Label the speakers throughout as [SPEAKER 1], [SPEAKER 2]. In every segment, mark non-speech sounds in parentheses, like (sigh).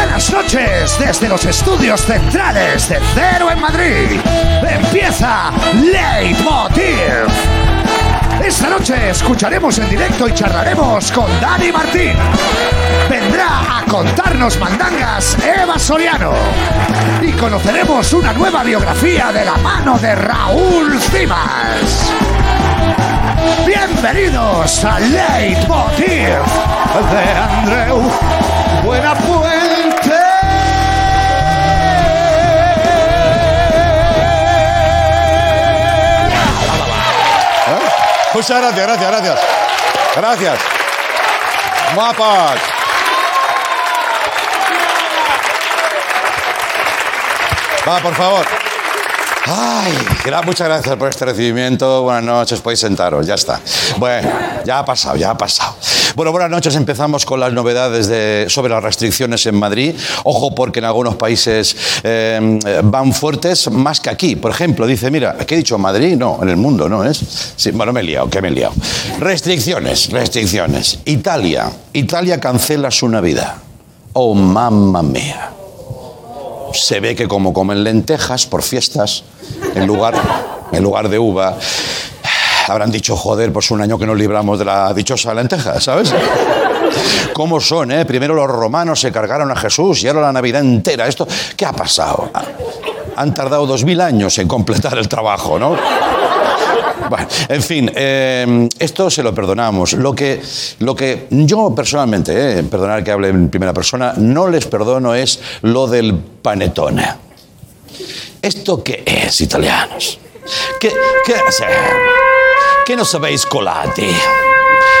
[SPEAKER 1] buenas noches desde los estudios centrales de Cero en Madrid. Empieza Leitmotiv. Esta noche escucharemos en directo y charlaremos con Dani Martín. Vendrá a contarnos mandangas Eva Soriano. Y conoceremos una nueva biografía de la mano de Raúl Cimas. Bienvenidos a Leitmotiv de Andreu Buenafuente.
[SPEAKER 2] Muchas gracias, gracias, gracias. Gracias. Guapas. Va, por favor. Ay, muchas gracias por este recibimiento. Buenas noches, podéis sentaros, ya está. Bueno, ya ha pasado, ya ha pasado. Bueno, buenas noches. Empezamos con las novedades de- sobre las restricciones en Madrid. Ojo, porque en algunos países eh, van fuertes más que aquí. Por ejemplo, dice, mira, ¿qué he dicho? ¿Madrid? No, en el mundo, ¿no es? Sí, bueno, me he liado, que me he liado. Restricciones, restricciones. Italia. Italia cancela su Navidad. Oh, mamma mía se ve que como comen lentejas por fiestas, en lugar, en lugar de uva, habrán dicho, joder, pues un año que nos libramos de la dichosa lenteja, ¿sabes? (laughs) ¿Cómo son, eh? Primero los romanos se cargaron a Jesús y ahora la Navidad entera. ¿Esto qué ha pasado? Han tardado dos mil años en completar el trabajo, ¿no? Bueno, en fin, eh, esto se lo perdonamos. Lo que, lo que yo personalmente, eh, perdonar que hable en primera persona, no les perdono es lo del panetone. ¿Esto qué es, italianos? ¿Qué, qué, sea, ¿qué no sabéis colati?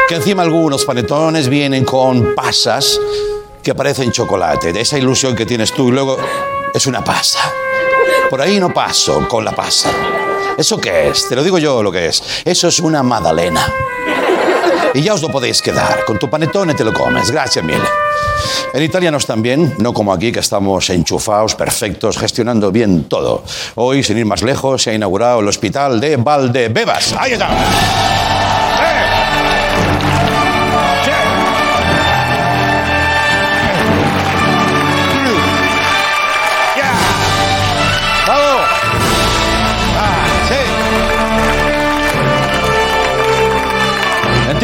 [SPEAKER 2] Que encima algunos panetones vienen con pasas que parecen chocolate, de esa ilusión que tienes tú y luego es una pasa. Por ahí no paso con la pasa. ¿Eso qué es? Te lo digo yo lo que es. Eso es una magdalena. Y ya os lo podéis quedar. Con tu panetone te lo comes. Gracias, mil. En italianos también, no como aquí, que estamos enchufados, perfectos, gestionando bien todo. Hoy, sin ir más lejos, se ha inaugurado el hospital de Valdebebas. ¡Ahí está!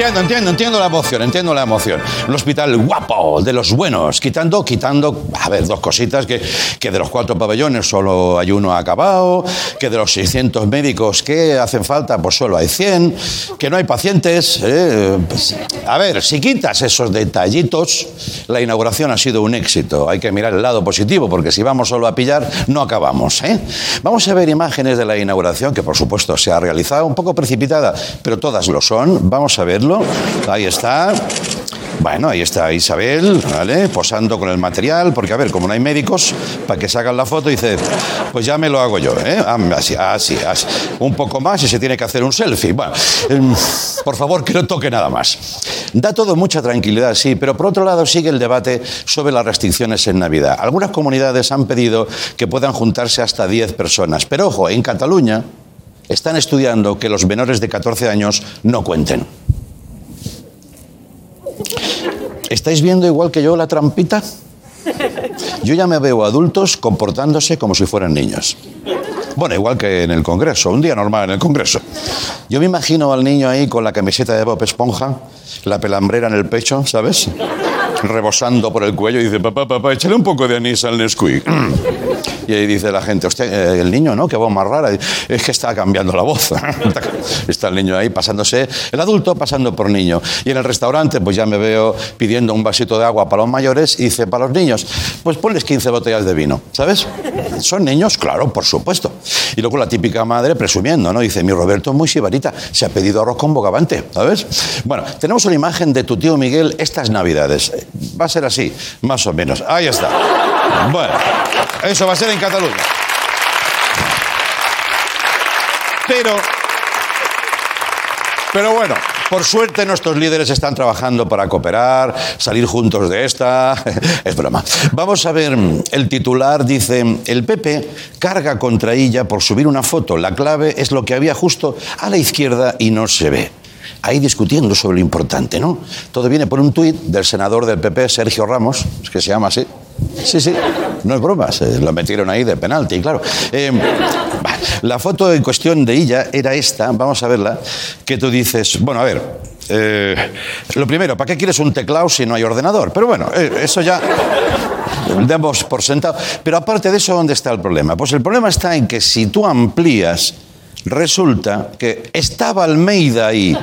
[SPEAKER 2] Entiendo, entiendo, entiendo la emoción, entiendo la emoción. Un hospital guapo, de los buenos, quitando, quitando, a ver, dos cositas, que, que de los cuatro pabellones solo hay uno acabado, que de los 600 médicos que hacen falta, pues solo hay 100, que no hay pacientes. eh, pues, a ver, si quitas esos detallitos, la inauguración ha sido un éxito. Hay que mirar el lado positivo, porque si vamos solo a pillar, no acabamos. ¿eh? Vamos a ver imágenes de la inauguración, que por supuesto se ha realizado, un poco precipitada, pero todas lo son. Vamos a verlo. Ahí está. Bueno, ahí está Isabel. Posando con el material, porque a ver, como no hay médicos, para que sacan la foto, dice, pues ya me lo hago yo, ¿eh? Ah, Así, así, así. Un poco más y se tiene que hacer un selfie. Bueno, em, por favor, que no toque nada más. Da todo mucha tranquilidad, sí, pero por otro lado sigue el debate sobre las restricciones en Navidad. Algunas comunidades han pedido que puedan juntarse hasta 10 personas, pero ojo, en Cataluña están estudiando que los menores de 14 años no cuenten. ¿Estáis viendo igual que yo la trampita? Yo ya me veo adultos comportándose como si fueran niños. Bueno, igual que en el Congreso, un día normal en el Congreso. Yo me imagino al niño ahí con la camiseta de Bob Esponja, la pelambrera en el pecho, ¿sabes? Rebosando por el cuello y dice, papá, papá, échale un poco de anís al Nesquik. (clears throat) Y ahí dice la gente, usted, eh, el niño, ¿no? Qué voz más rara. Es que está cambiando la voz. (laughs) está el niño ahí pasándose, el adulto pasando por niño. Y en el restaurante, pues ya me veo pidiendo un vasito de agua para los mayores y dice, para los niños, pues ponles 15 botellas de vino, ¿sabes? ¿Son niños? Claro, por supuesto. Y luego la típica madre presumiendo, ¿no? Dice, mi Roberto es muy sibarita, se ha pedido arroz con bogavante, ¿sabes? Bueno, tenemos una imagen de tu tío Miguel estas navidades. Va a ser así, más o menos. Ahí está. Bueno, eso va a ser en Cataluña. Pero, pero bueno, por suerte nuestros líderes están trabajando para cooperar, salir juntos de esta. (laughs) Es broma. Vamos a ver, el titular dice, el PP carga contra ella por subir una foto. La clave es lo que había justo a la izquierda y no se ve. Ahí discutiendo sobre lo importante, ¿no? Todo viene por un tuit del senador del PP, Sergio Ramos, que se llama así. Sí, sí, no es broma, se lo metieron ahí de penalti, claro. Eh, la foto en cuestión de ella era esta, vamos a verla, que tú dices, bueno, a ver, eh, lo primero, ¿para qué quieres un teclado si no hay ordenador? Pero bueno, eh, eso ya damos por sentado. Pero aparte de eso, ¿dónde está el problema? Pues el problema está en que si tú amplías, resulta que estaba Almeida ahí.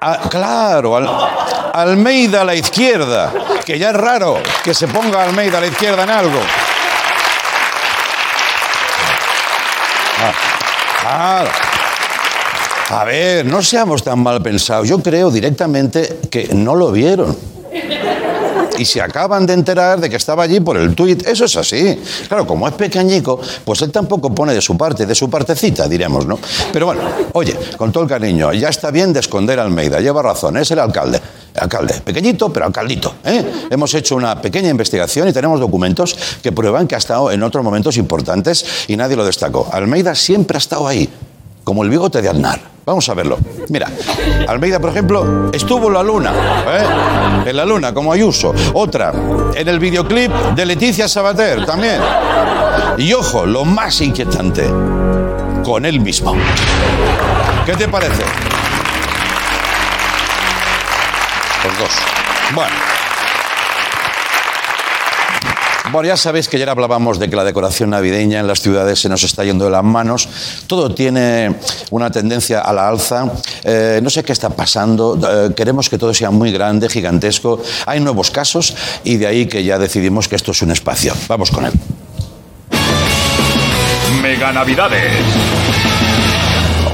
[SPEAKER 2] Ah, claro, Al- Almeida a la izquierda, que ya es raro que se ponga Almeida a la izquierda en algo. Ah, claro. A ver, no seamos tan mal pensados. Yo creo directamente que no lo vieron. Y se acaban de enterar de que estaba allí por el tuit. Eso es así. Claro, como es pequeñico, pues él tampoco pone de su parte, de su partecita, diremos, ¿no? Pero bueno, oye, con todo el cariño, ya está bien de esconder a Almeida. Lleva razón, es el alcalde. Alcalde, pequeñito, pero alcaldito. ¿eh? Hemos hecho una pequeña investigación y tenemos documentos que prueban que ha estado en otros momentos importantes y nadie lo destacó. Almeida siempre ha estado ahí, como el bigote de Aznar. Vamos a verlo. Mira, Almeida, por ejemplo, estuvo en la luna, ¿eh? en la luna, como Ayuso. Otra, en el videoclip de Leticia Sabater, también. Y ojo, lo más inquietante, con él mismo. ¿Qué te parece? Los dos. Bueno. Bueno, ya sabéis que ayer hablábamos de que la decoración navideña en las ciudades se nos está yendo de las manos. Todo tiene una tendencia a la alza. Eh, no sé qué está pasando. Eh, queremos que todo sea muy grande, gigantesco. Hay nuevos casos y de ahí que ya decidimos que esto es un espacio. Vamos con él.
[SPEAKER 3] Mega Navidades.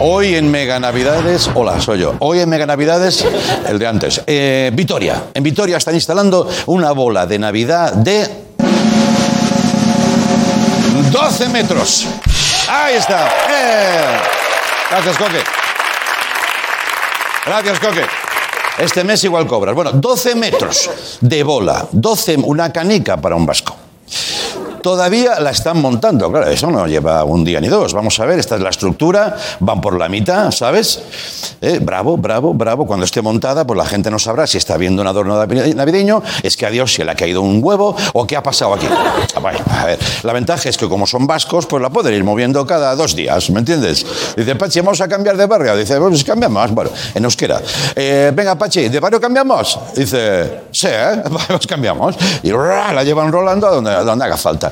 [SPEAKER 2] Hoy en Mega Navidades, hola, soy yo. Hoy en Mega Navidades, el de antes. Eh, Vitoria. En Vitoria están instalando una bola de Navidad de 12 metros. Ahí está. Eh. Gracias, Coque. Gracias, Coque. Este mes igual cobras. Bueno, 12 metros de bola. 12, una canica para un vasco. Todavía la están montando, claro, eso no lleva un día ni dos. Vamos a ver, esta es la estructura, van por la mitad, ¿sabes? Eh, bravo, bravo, bravo. Cuando esté montada, pues la gente no sabrá si está viendo un adorno navideño, es que a Dios se le ha caído un huevo o qué ha pasado aquí. Ah, la ventaja es que como son vascos, pues la pueden ir moviendo cada dos días, ¿me entiendes? Dice, Pachi, vamos a cambiar de barrio. Dice, pues cambiamos. Bueno, en euskera. Eh, venga, Pachi, ¿de barrio cambiamos? Dice, sí, ¿eh? (laughs) pues cambiamos. Y la llevan rolando a donde, a donde haga falta.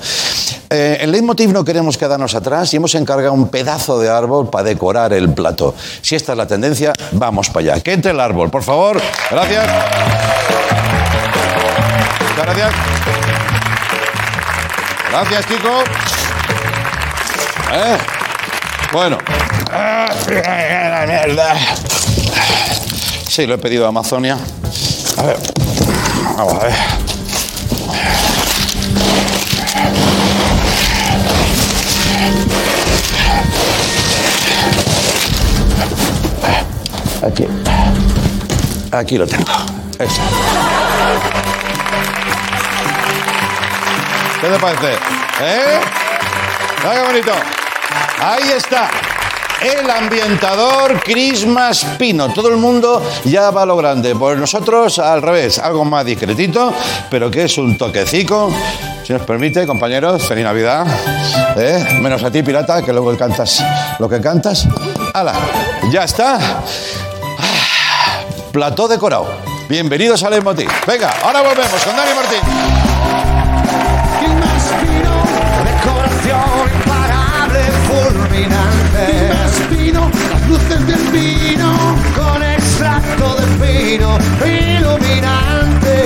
[SPEAKER 2] Eh, en Leitmotiv no queremos quedarnos atrás y hemos encargado un pedazo de árbol para decorar el plato. Si esta es la tendencia, vamos para allá. Que entre el árbol, por favor. Gracias. Gracias. Gracias, Kiko. Eh, Bueno. La mierda. Sí, lo he pedido a Amazonia. A ver. Vamos a ver. Aquí. Aquí lo tengo. Eso. ¿Qué te parece? ¿Eh? ¿Ah, qué bonito? Ahí está. El ambientador Christmas Pino. Todo el mundo ya va a lo grande. Pues nosotros al revés, algo más discretito, pero que es un toquecico. Si nos permite, compañeros, feliz Navidad. ¿Eh? Menos a ti, pirata, que luego cantas lo que cantas. ¡Hala! Ya está. Ah, Plató decorado. Bienvenidos al Leitmotiv. Venga, ahora volvemos con Dani Martín.
[SPEAKER 4] Y imparable, fulminante. Y más fino, las luces del vino, con extracto de pino, iluminante.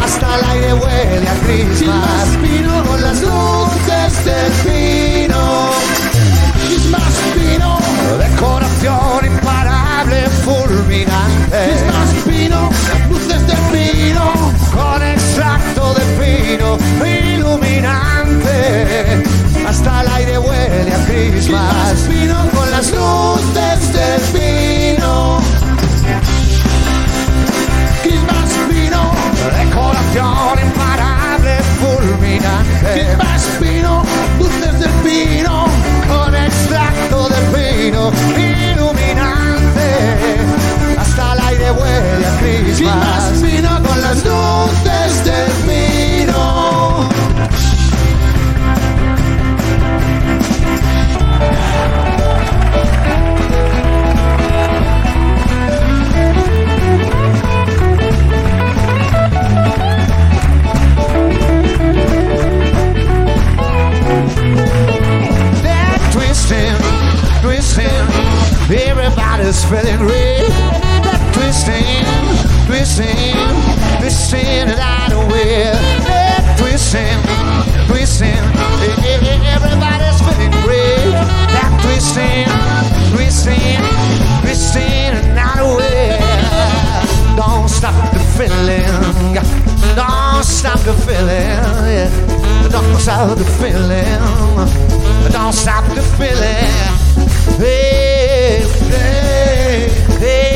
[SPEAKER 4] Hasta el aire huele a Christmas. fino, con las luces del vino. Fino, las luces del vino, con extracto de pino, iluminante. Hasta el aire huele a Christmas. vino con las luces del vino. Christmas decoración imparable, fulminante. Christmas vino, luces del vino, con extracto de pino, Más fino con las luces del vino.
[SPEAKER 1] They're twisting, twisting. Everybody's feeling real. Listen, listen, light away. twisting, twisting. everybody's feeling great. That twisting, twisting, listen, light away. Don't stop the feeling. Don't stop the feeling. Don't stop the feeling. Don't stop the feeling. Hey,
[SPEAKER 2] hey, hey.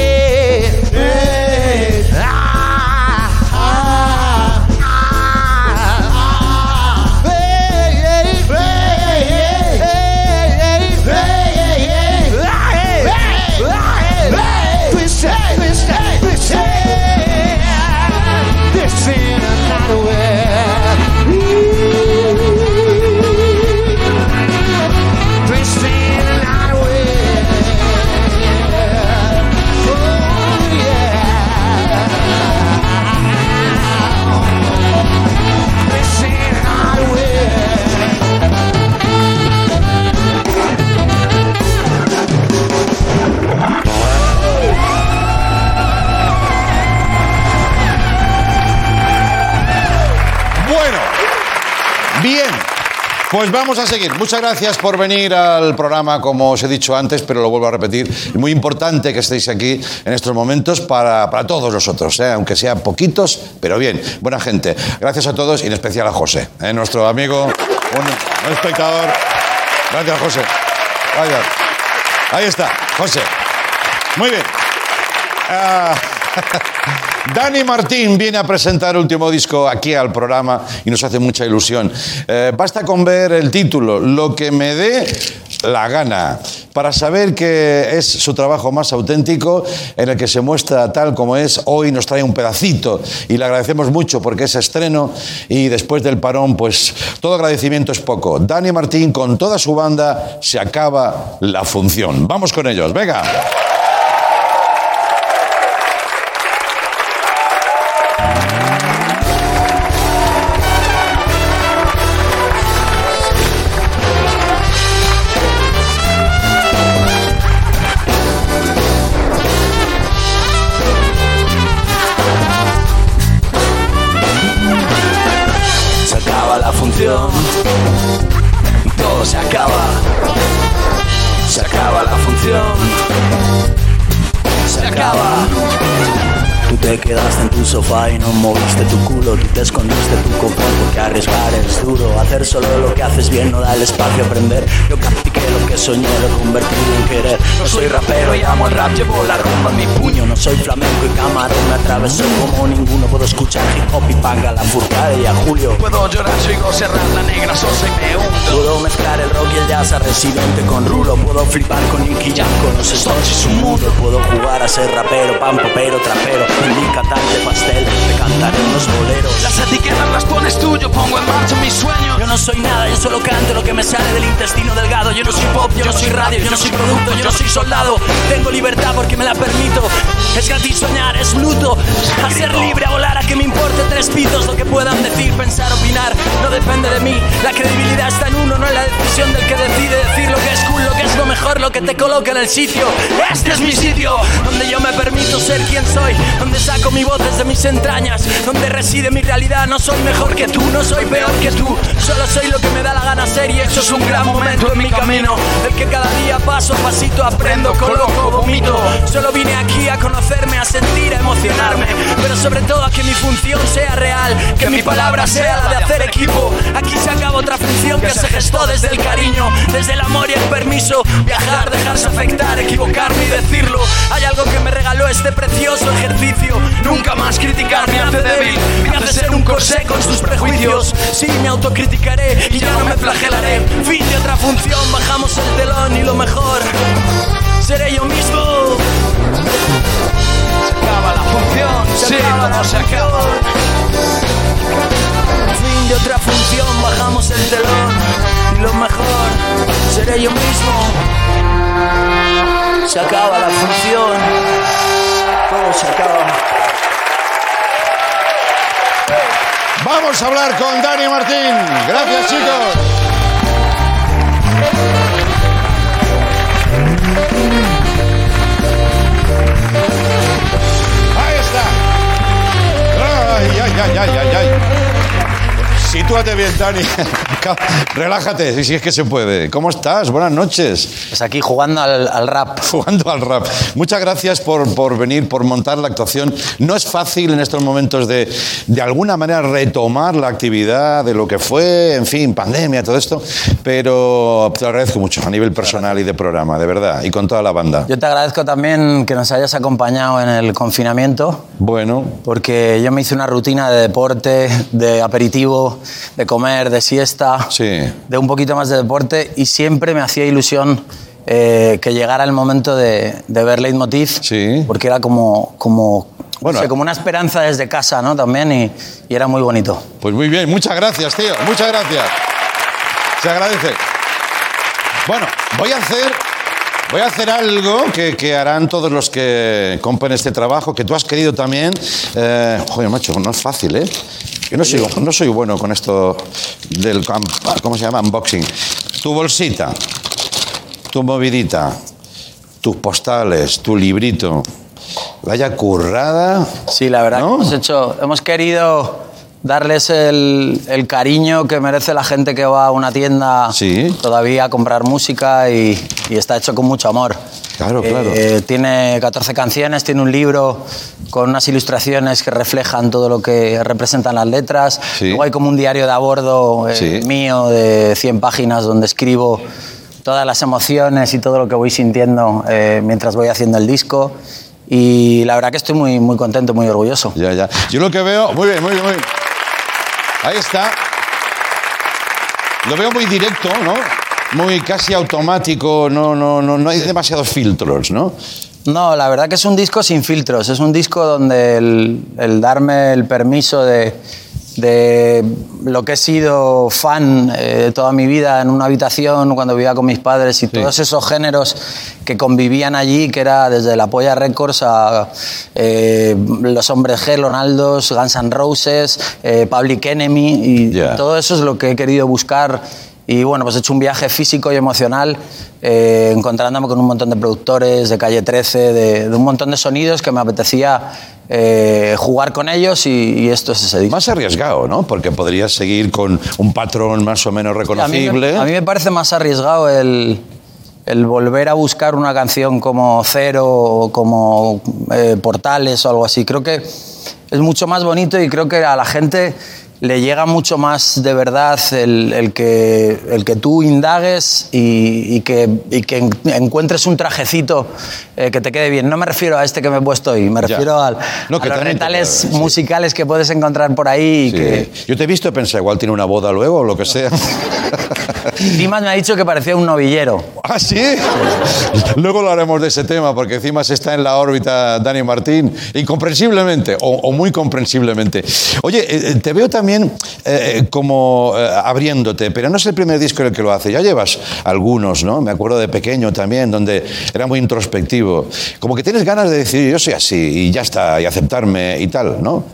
[SPEAKER 2] Pues vamos a seguir. Muchas gracias por venir al programa, como os he dicho antes, pero lo vuelvo a repetir. Es muy importante que estéis aquí en estos momentos para, para todos nosotros, ¿eh? aunque sean poquitos, pero bien. Buena gente. Gracias a todos y en especial a José, ¿eh? nuestro amigo, un, espectador. Gracias, José. Vaya. Ahí está, José. Muy bien. Ah, Dani Martín viene a presentar último disco aquí al programa y nos hace mucha ilusión. Eh, basta con ver el título, Lo que me dé la gana, para saber que es su trabajo más auténtico, en el que se muestra tal como es. Hoy nos trae un pedacito y le agradecemos mucho porque es estreno y después del parón, pues todo agradecimiento es poco. Dani Martín con toda su banda se acaba la función. Vamos con ellos, venga.
[SPEAKER 5] No moviste tu culo. Tú te escondiste tu confort porque arriesgar es duro. Hacer solo lo que haces bien no da el espacio a aprender. Yo practiqué lo que soñé, lo convertí en querer. No soy rapero y amo el rap, llevo la rumba en mi puño. No soy flamenco y camarón, me atravesó como ninguno. Puedo escuchar hip hop y panga, la furcada y a Julio. Puedo llorar, soy Serrat, la negra sosa y me hundo. Puedo mezclar el rock y el jazz a residente con rulo. Puedo flipar con Nicky Jam, con los Stones y su mundo. Puedo jugar a ser rapero, pan popero, trapero. Mi cantante pastel, me cantaré unos boleros. Las etiquetas las pones tú, yo pongo en marcha mis sueños. Yo no soy nada, yo solo canto lo que me sale del intestino delgado. Yo no soy pop, yo no soy radio, yo no soy producto, yo no soy soldado. Tengo libertad porque me la permito. Es gratis soñar, es luto. A ser libre, a volar, a que me importe tres pitos. Lo que puedan decir, pensar, opinar, no depende de mí. La credibilidad está en uno, no en la decisión del que decide decir lo que es cool, lo que es lo mejor, lo que te coloca en el sitio. Este es mi sitio, donde yo me permito ser quien soy, donde saco mi voz desde mis entrañas, donde reside mi realidad. No soy mejor que tú, no soy peor que tú, solo soy lo que me da la gana ser y eso es un gran momento en mi camino. El que cada día paso a pasito aprendo, coloco, vomito. Solo vine aquí a conocerme, a sentir, a emocionarme, pero sobre todo a que mi función sea real, que mi palabra sea la de hacer equipo. Aquí se acaba otra función que se gestó desde el cariño, desde el amor y el permiso. Viajar, dejarse afectar, equivocarme y decirlo. Hay algo que me regaló este precioso ejercicio. Nunca más criticar me hace débil, me hace ser un corsé con sus prejuicios. Sí, me autocriticaré y ya no me flagelaré. Fin de otra función, bajamos el telón y lo mejor seré yo mismo. Se acaba la función, se acaba la se acaba. Fin de otra función, bajamos el telón y lo mejor seré yo mismo. Se acaba la función, todo se acaba.
[SPEAKER 2] Vamos a hablar con Dani Martín. Gracias, chicos. Ahí está. Ay, ay, ay, ay, ay, ay. (laughs) Si tú Tómate bien, Dani. Relájate, si es que se puede. ¿Cómo estás? Buenas noches.
[SPEAKER 3] Pues aquí jugando al, al rap. (laughs)
[SPEAKER 2] Jugando al rap. Muchas gracias por, por venir, por montar la actuación. No es fácil en estos momentos de, de alguna manera, retomar la actividad de lo que fue, en fin, pandemia, todo esto, pero te lo agradezco mucho a nivel personal y de programa, de verdad, y con toda la banda.
[SPEAKER 3] Yo te agradezco también que nos hayas acompañado en el confinamiento,
[SPEAKER 2] Bueno,
[SPEAKER 3] porque yo me hice una rutina de deporte, de aperitivo, de comer, de siesta,
[SPEAKER 2] sí.
[SPEAKER 3] de un poquito más de deporte y siempre me hacía ilusión eh, que llegara el momento de, de ver Leitmotiv,
[SPEAKER 2] Sí.
[SPEAKER 3] porque era como, como, no
[SPEAKER 2] Bueno.
[SPEAKER 3] como una esperanza desde casa ¿no? también y, y era muy bonito.
[SPEAKER 2] Pues muy bien, muchas gracias, tío, muchas gracias. Se agradece. Bueno, voy a hacer, voy a hacer algo que, que harán todos los que compren este trabajo, que tú has querido también. Eh, joder, macho, no es fácil, ¿eh? Yo no soy, no soy bueno con esto del, ¿cómo se llama? Unboxing. Tu bolsita, tu movidita, tus postales, tu librito. Vaya currada.
[SPEAKER 3] Sí, la verdad
[SPEAKER 2] ¿No?
[SPEAKER 3] que hemos hecho, hemos querido darles el, el cariño que merece la gente que va a una tienda
[SPEAKER 2] Sí.
[SPEAKER 3] todavía a comprar música y, y está hecho con mucho amor.
[SPEAKER 2] Claro, claro.
[SPEAKER 3] Eh, tiene 14 canciones, tiene un libro con unas ilustraciones que reflejan todo lo que representan las letras.
[SPEAKER 2] Sí.
[SPEAKER 3] Luego hay como un diario de a bordo eh,
[SPEAKER 2] Sí.
[SPEAKER 3] mío de 100 páginas donde escribo todas las emociones y todo lo que voy sintiendo eh, mientras voy haciendo el disco. Y la verdad que estoy muy, muy contento, muy orgulloso.
[SPEAKER 2] Ya, ya. Yo lo que veo. Muy bien, muy bien, muy bien. Ahí está. Lo veo muy directo, ¿no? Muy casi automático, no, no, no, no hay demasiados filtros, ¿no?
[SPEAKER 3] No, la verdad que es un disco sin filtros. Es un disco donde el, el darme el permiso de, de lo que he sido fan eh, toda mi vida en una habitación cuando vivía con mis padres y todos esos géneros que convivían allí, que era desde la Polla Records a eh, Los Hombres G, Ronaldos, Guns N' Roses, eh, Public Enemy y todo eso es lo que he querido buscar. Y bueno, pues he hecho un viaje físico y emocional, eh, encontrándome con un montón de productores de Calle 13, de, de un montón de sonidos que me apetecía eh, jugar con ellos y, y esto es ese disco.
[SPEAKER 2] Más arriesgado, ¿no? Porque podrías seguir con un patrón más o menos
[SPEAKER 3] A mí,
[SPEAKER 2] reconocible.
[SPEAKER 3] me, a mí me parece más arriesgado el, el volver a buscar una canción como Cero o como eh, Portales o algo así. Creo que es mucho más bonito y creo que a la gente le llega mucho más de verdad el, el que, el que tú indagues y, y que, y que en- encuentres un trajecito eh, que te quede bien. No me refiero a este que me he puesto hoy, me refiero al,
[SPEAKER 2] No,
[SPEAKER 3] a
[SPEAKER 2] que
[SPEAKER 3] los retales
[SPEAKER 2] sí.
[SPEAKER 3] musicales que puedes encontrar por ahí y
[SPEAKER 2] Sí.
[SPEAKER 3] que
[SPEAKER 2] Yo te he visto y pensé, igual tiene una boda luego o lo que sea. (laughs)
[SPEAKER 3] Dimas me ha dicho que parecía un novillero.
[SPEAKER 2] ¿Ah, sí? Luego lo haremos de ese tema, porque encima se está en la órbita Dani Martín, incomprensiblemente, o, o muy comprensiblemente. Oye, eh, te veo también eh, como eh, abriéndote, pero no es el primer disco en el que lo hace, ya llevas algunos, ¿no? Me acuerdo de pequeño también, donde era muy introspectivo. Como que tienes ganas de decir, yo soy así, y ya está, y aceptarme y tal, ¿no?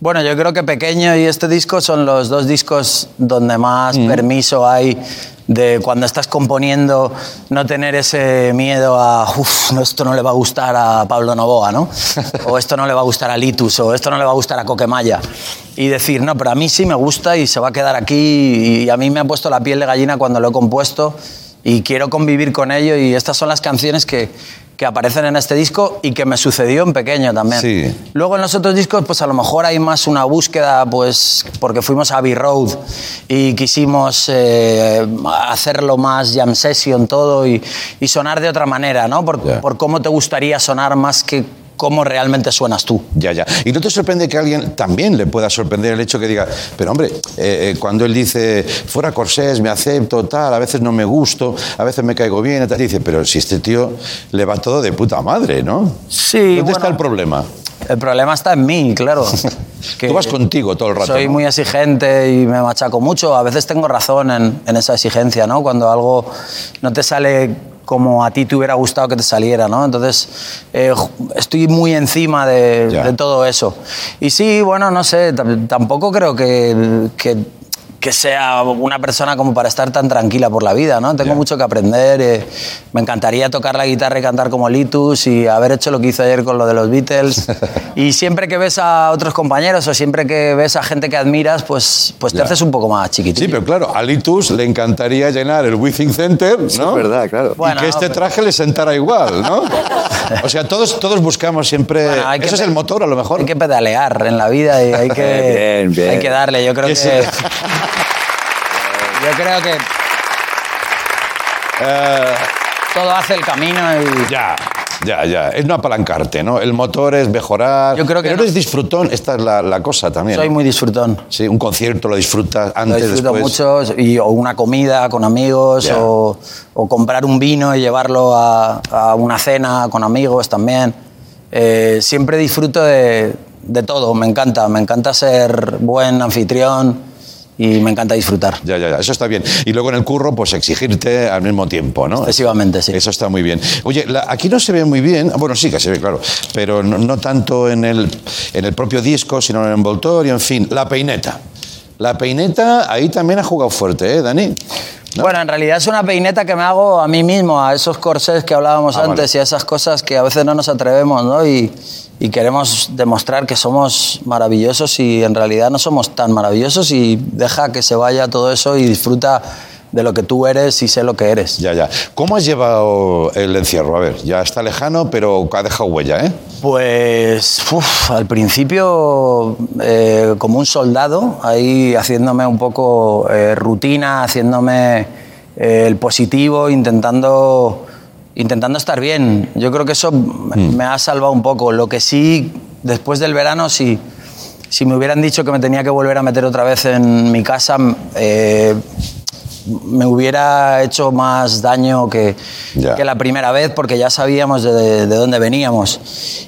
[SPEAKER 3] Bueno, yo creo que Pequeño y este disco son los dos discos donde más permiso hay de cuando estás componiendo no tener ese miedo a, uff, esto no le va a gustar a Pablo Novoa, ¿no? (laughs) O esto no le va a gustar a Litus, o esto no le va a gustar a Coquemaya. Y decir, no, pero a mí sí me gusta y se va a quedar aquí y a mí me ha puesto la piel de gallina cuando lo he compuesto y quiero convivir con ello y estas son las canciones que, que aparecen en este disco y que me sucedió en pequeño también.
[SPEAKER 2] Sí.
[SPEAKER 3] Luego en los otros discos, pues a lo mejor hay más una búsqueda, pues porque fuimos a Abbey Road y quisimos eh, hacerlo más jam session todo y, y sonar de otra manera, ¿no? Por, por cómo te gustaría sonar más que cómo realmente suenas tú.
[SPEAKER 2] Ya, ya. ¿Y no te sorprende que a alguien también le pueda sorprender el hecho que diga, pero hombre, eh, eh, cuando él dice, fuera Corsés, me acepto, tal, a veces no me gusto, a veces me caigo bien, tal, dice, pero si este tío le va todo de puta madre, ¿no?
[SPEAKER 3] Sí,
[SPEAKER 2] ¿Dónde
[SPEAKER 3] bueno.
[SPEAKER 2] está el problema?
[SPEAKER 3] El problema está en mí, claro. (laughs)
[SPEAKER 2] Tú vas contigo todo el rato,
[SPEAKER 3] Soy
[SPEAKER 2] ¿no?
[SPEAKER 3] muy exigente y me machaco mucho. A veces tengo razón en, en esa exigencia, ¿no? Cuando algo no te sale como a ti te hubiera gustado que te saliera, ¿no? Entonces, eh, estoy muy encima de, todo eso. Y sí, bueno, no sé, tam- tampoco creo que, que que sea una persona como para estar tan tranquila por la vida, ¿no? Tengo mucho que aprender. eh, me encantaría tocar la guitarra y cantar como Litus y haber hecho lo que hizo ayer con lo de los Beatles. (laughs) y siempre que ves a otros compañeros o siempre que ves a gente que admiras, pues, pues te
[SPEAKER 2] Ya.
[SPEAKER 3] haces un poco más chiquitito.
[SPEAKER 2] Sí, pero claro, a Litus le encantaría llenar el Withing Center, ¿no?
[SPEAKER 6] Es verdad, claro.
[SPEAKER 3] Bueno,
[SPEAKER 2] y que este
[SPEAKER 3] pero-
[SPEAKER 2] traje le sentara igual, ¿no? (laughs) O sea, todos, todos buscamos siempre...
[SPEAKER 3] Bueno,
[SPEAKER 2] Eso es el motor, a lo mejor.
[SPEAKER 3] Hay que pedalear en la vida y hay que, (laughs)
[SPEAKER 6] Bien, bien.
[SPEAKER 3] Hay que darle. Yo creo
[SPEAKER 2] Que
[SPEAKER 3] Yo creo que
[SPEAKER 2] Eh,
[SPEAKER 3] todo hace el camino y.
[SPEAKER 2] ya, ya, ya. Es no apalancarte, ¿no? El motor es mejorar.
[SPEAKER 3] Yo creo que
[SPEAKER 2] Pero
[SPEAKER 3] no.
[SPEAKER 2] eres disfrutón, esta es la, la cosa también.
[SPEAKER 3] Soy muy disfrutón.
[SPEAKER 2] Sí, un concierto lo disfrutas
[SPEAKER 3] Lo
[SPEAKER 2] antes,
[SPEAKER 3] disfruto
[SPEAKER 2] después.
[SPEAKER 3] mucho, y, o una comida con amigos, o, o comprar un vino y llevarlo a, a una cena con amigos también. Eh, siempre disfruto de, de todo, me encanta, me encanta ser buen anfitrión y me encanta disfrutar.
[SPEAKER 2] Ya, ya, ya, eso está bien. Y luego en el curro, pues exigirte al mismo tiempo, ¿no?
[SPEAKER 3] Excesivamente, sí.
[SPEAKER 2] Eso está muy bien. Oye, la- aquí no se ve muy bien, bueno, sí que se ve, claro, pero no, no tanto en el, en el propio disco, sino en el envoltorio, en fin, la peineta. La peineta ahí también ha jugado fuerte, ¿eh, Dani? ¿No?
[SPEAKER 3] Bueno, en realidad es una peineta que me hago a mí mismo, a esos corsés que hablábamos
[SPEAKER 2] Ah,
[SPEAKER 3] antes
[SPEAKER 2] vale.
[SPEAKER 3] y a esas cosas que a veces no nos atrevemos, ¿no? Y, y queremos demostrar que somos maravillosos y en realidad no somos tan maravillosos y deja que se vaya todo eso y disfruta de lo que tú eres y sé lo que eres.
[SPEAKER 2] Ya, ya. ¿Cómo has llevado el encierro? A ver, ya está lejano, pero ha dejado huella, ¿eh?
[SPEAKER 3] Pues uf, al principio eh, como un soldado, ahí haciéndome un poco eh, rutina, haciéndome eh, el positivo, intentando, intentando estar bien. Yo creo que eso me- me ha salvado un poco. Lo que sí, después del verano, si, si me hubieran dicho que me tenía que volver a meter otra vez en mi casa, eh, me hubiera hecho más daño que, que la primera vez porque ya sabíamos de, de dónde veníamos.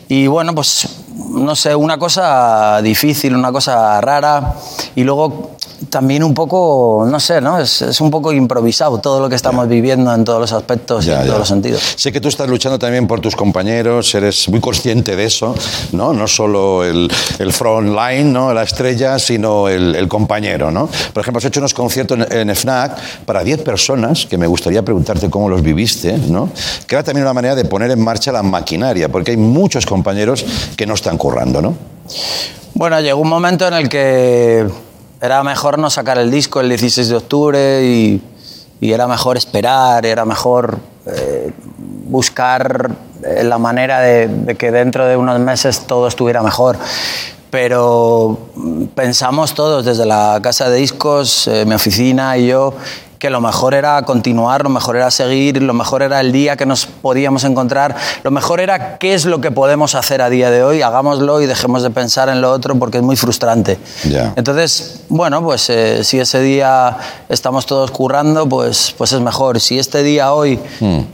[SPEAKER 3] Y bueno, pues no sé, una cosa difícil, una cosa rara y luego también un poco, no sé, ¿no? Es, es un poco improvisado todo lo que estamos viviendo en todos los aspectos y en
[SPEAKER 2] ya.
[SPEAKER 3] todos los sentidos.
[SPEAKER 2] Sé que tú estás luchando también por tus compañeros, eres muy consciente de eso, ¿no? No solo el, el front line, ¿no? La estrella, sino el, el compañero, ¿no? Por ejemplo, has hecho unos conciertos en, en FNAC para 10 personas, que me gustaría preguntarte cómo los viviste, ¿no? Que era también una manera de poner en marcha la maquinaria, porque hay muchos compañeros que no están currando, ¿no?
[SPEAKER 3] Bueno, llegó un momento en el que era mejor no sacar el disco el 16 de octubre y, era mejor esperar, era mejor eh, buscar eh, la manera de, de que dentro de unos meses todo estuviera mejor. Pero mm, pensamos todos desde la casa de discos, eh, mi oficina y yo, que lo mejor era continuar, lo mejor era seguir, lo mejor era el día que nos podíamos encontrar, lo mejor era qué es lo que podemos hacer a día de hoy, hagámoslo y dejemos de pensar en lo otro porque es muy frustrante.
[SPEAKER 2] Ya.
[SPEAKER 3] Entonces, bueno, pues eh, si ese día estamos todos currando, pues, pues es mejor. Si este día hoy,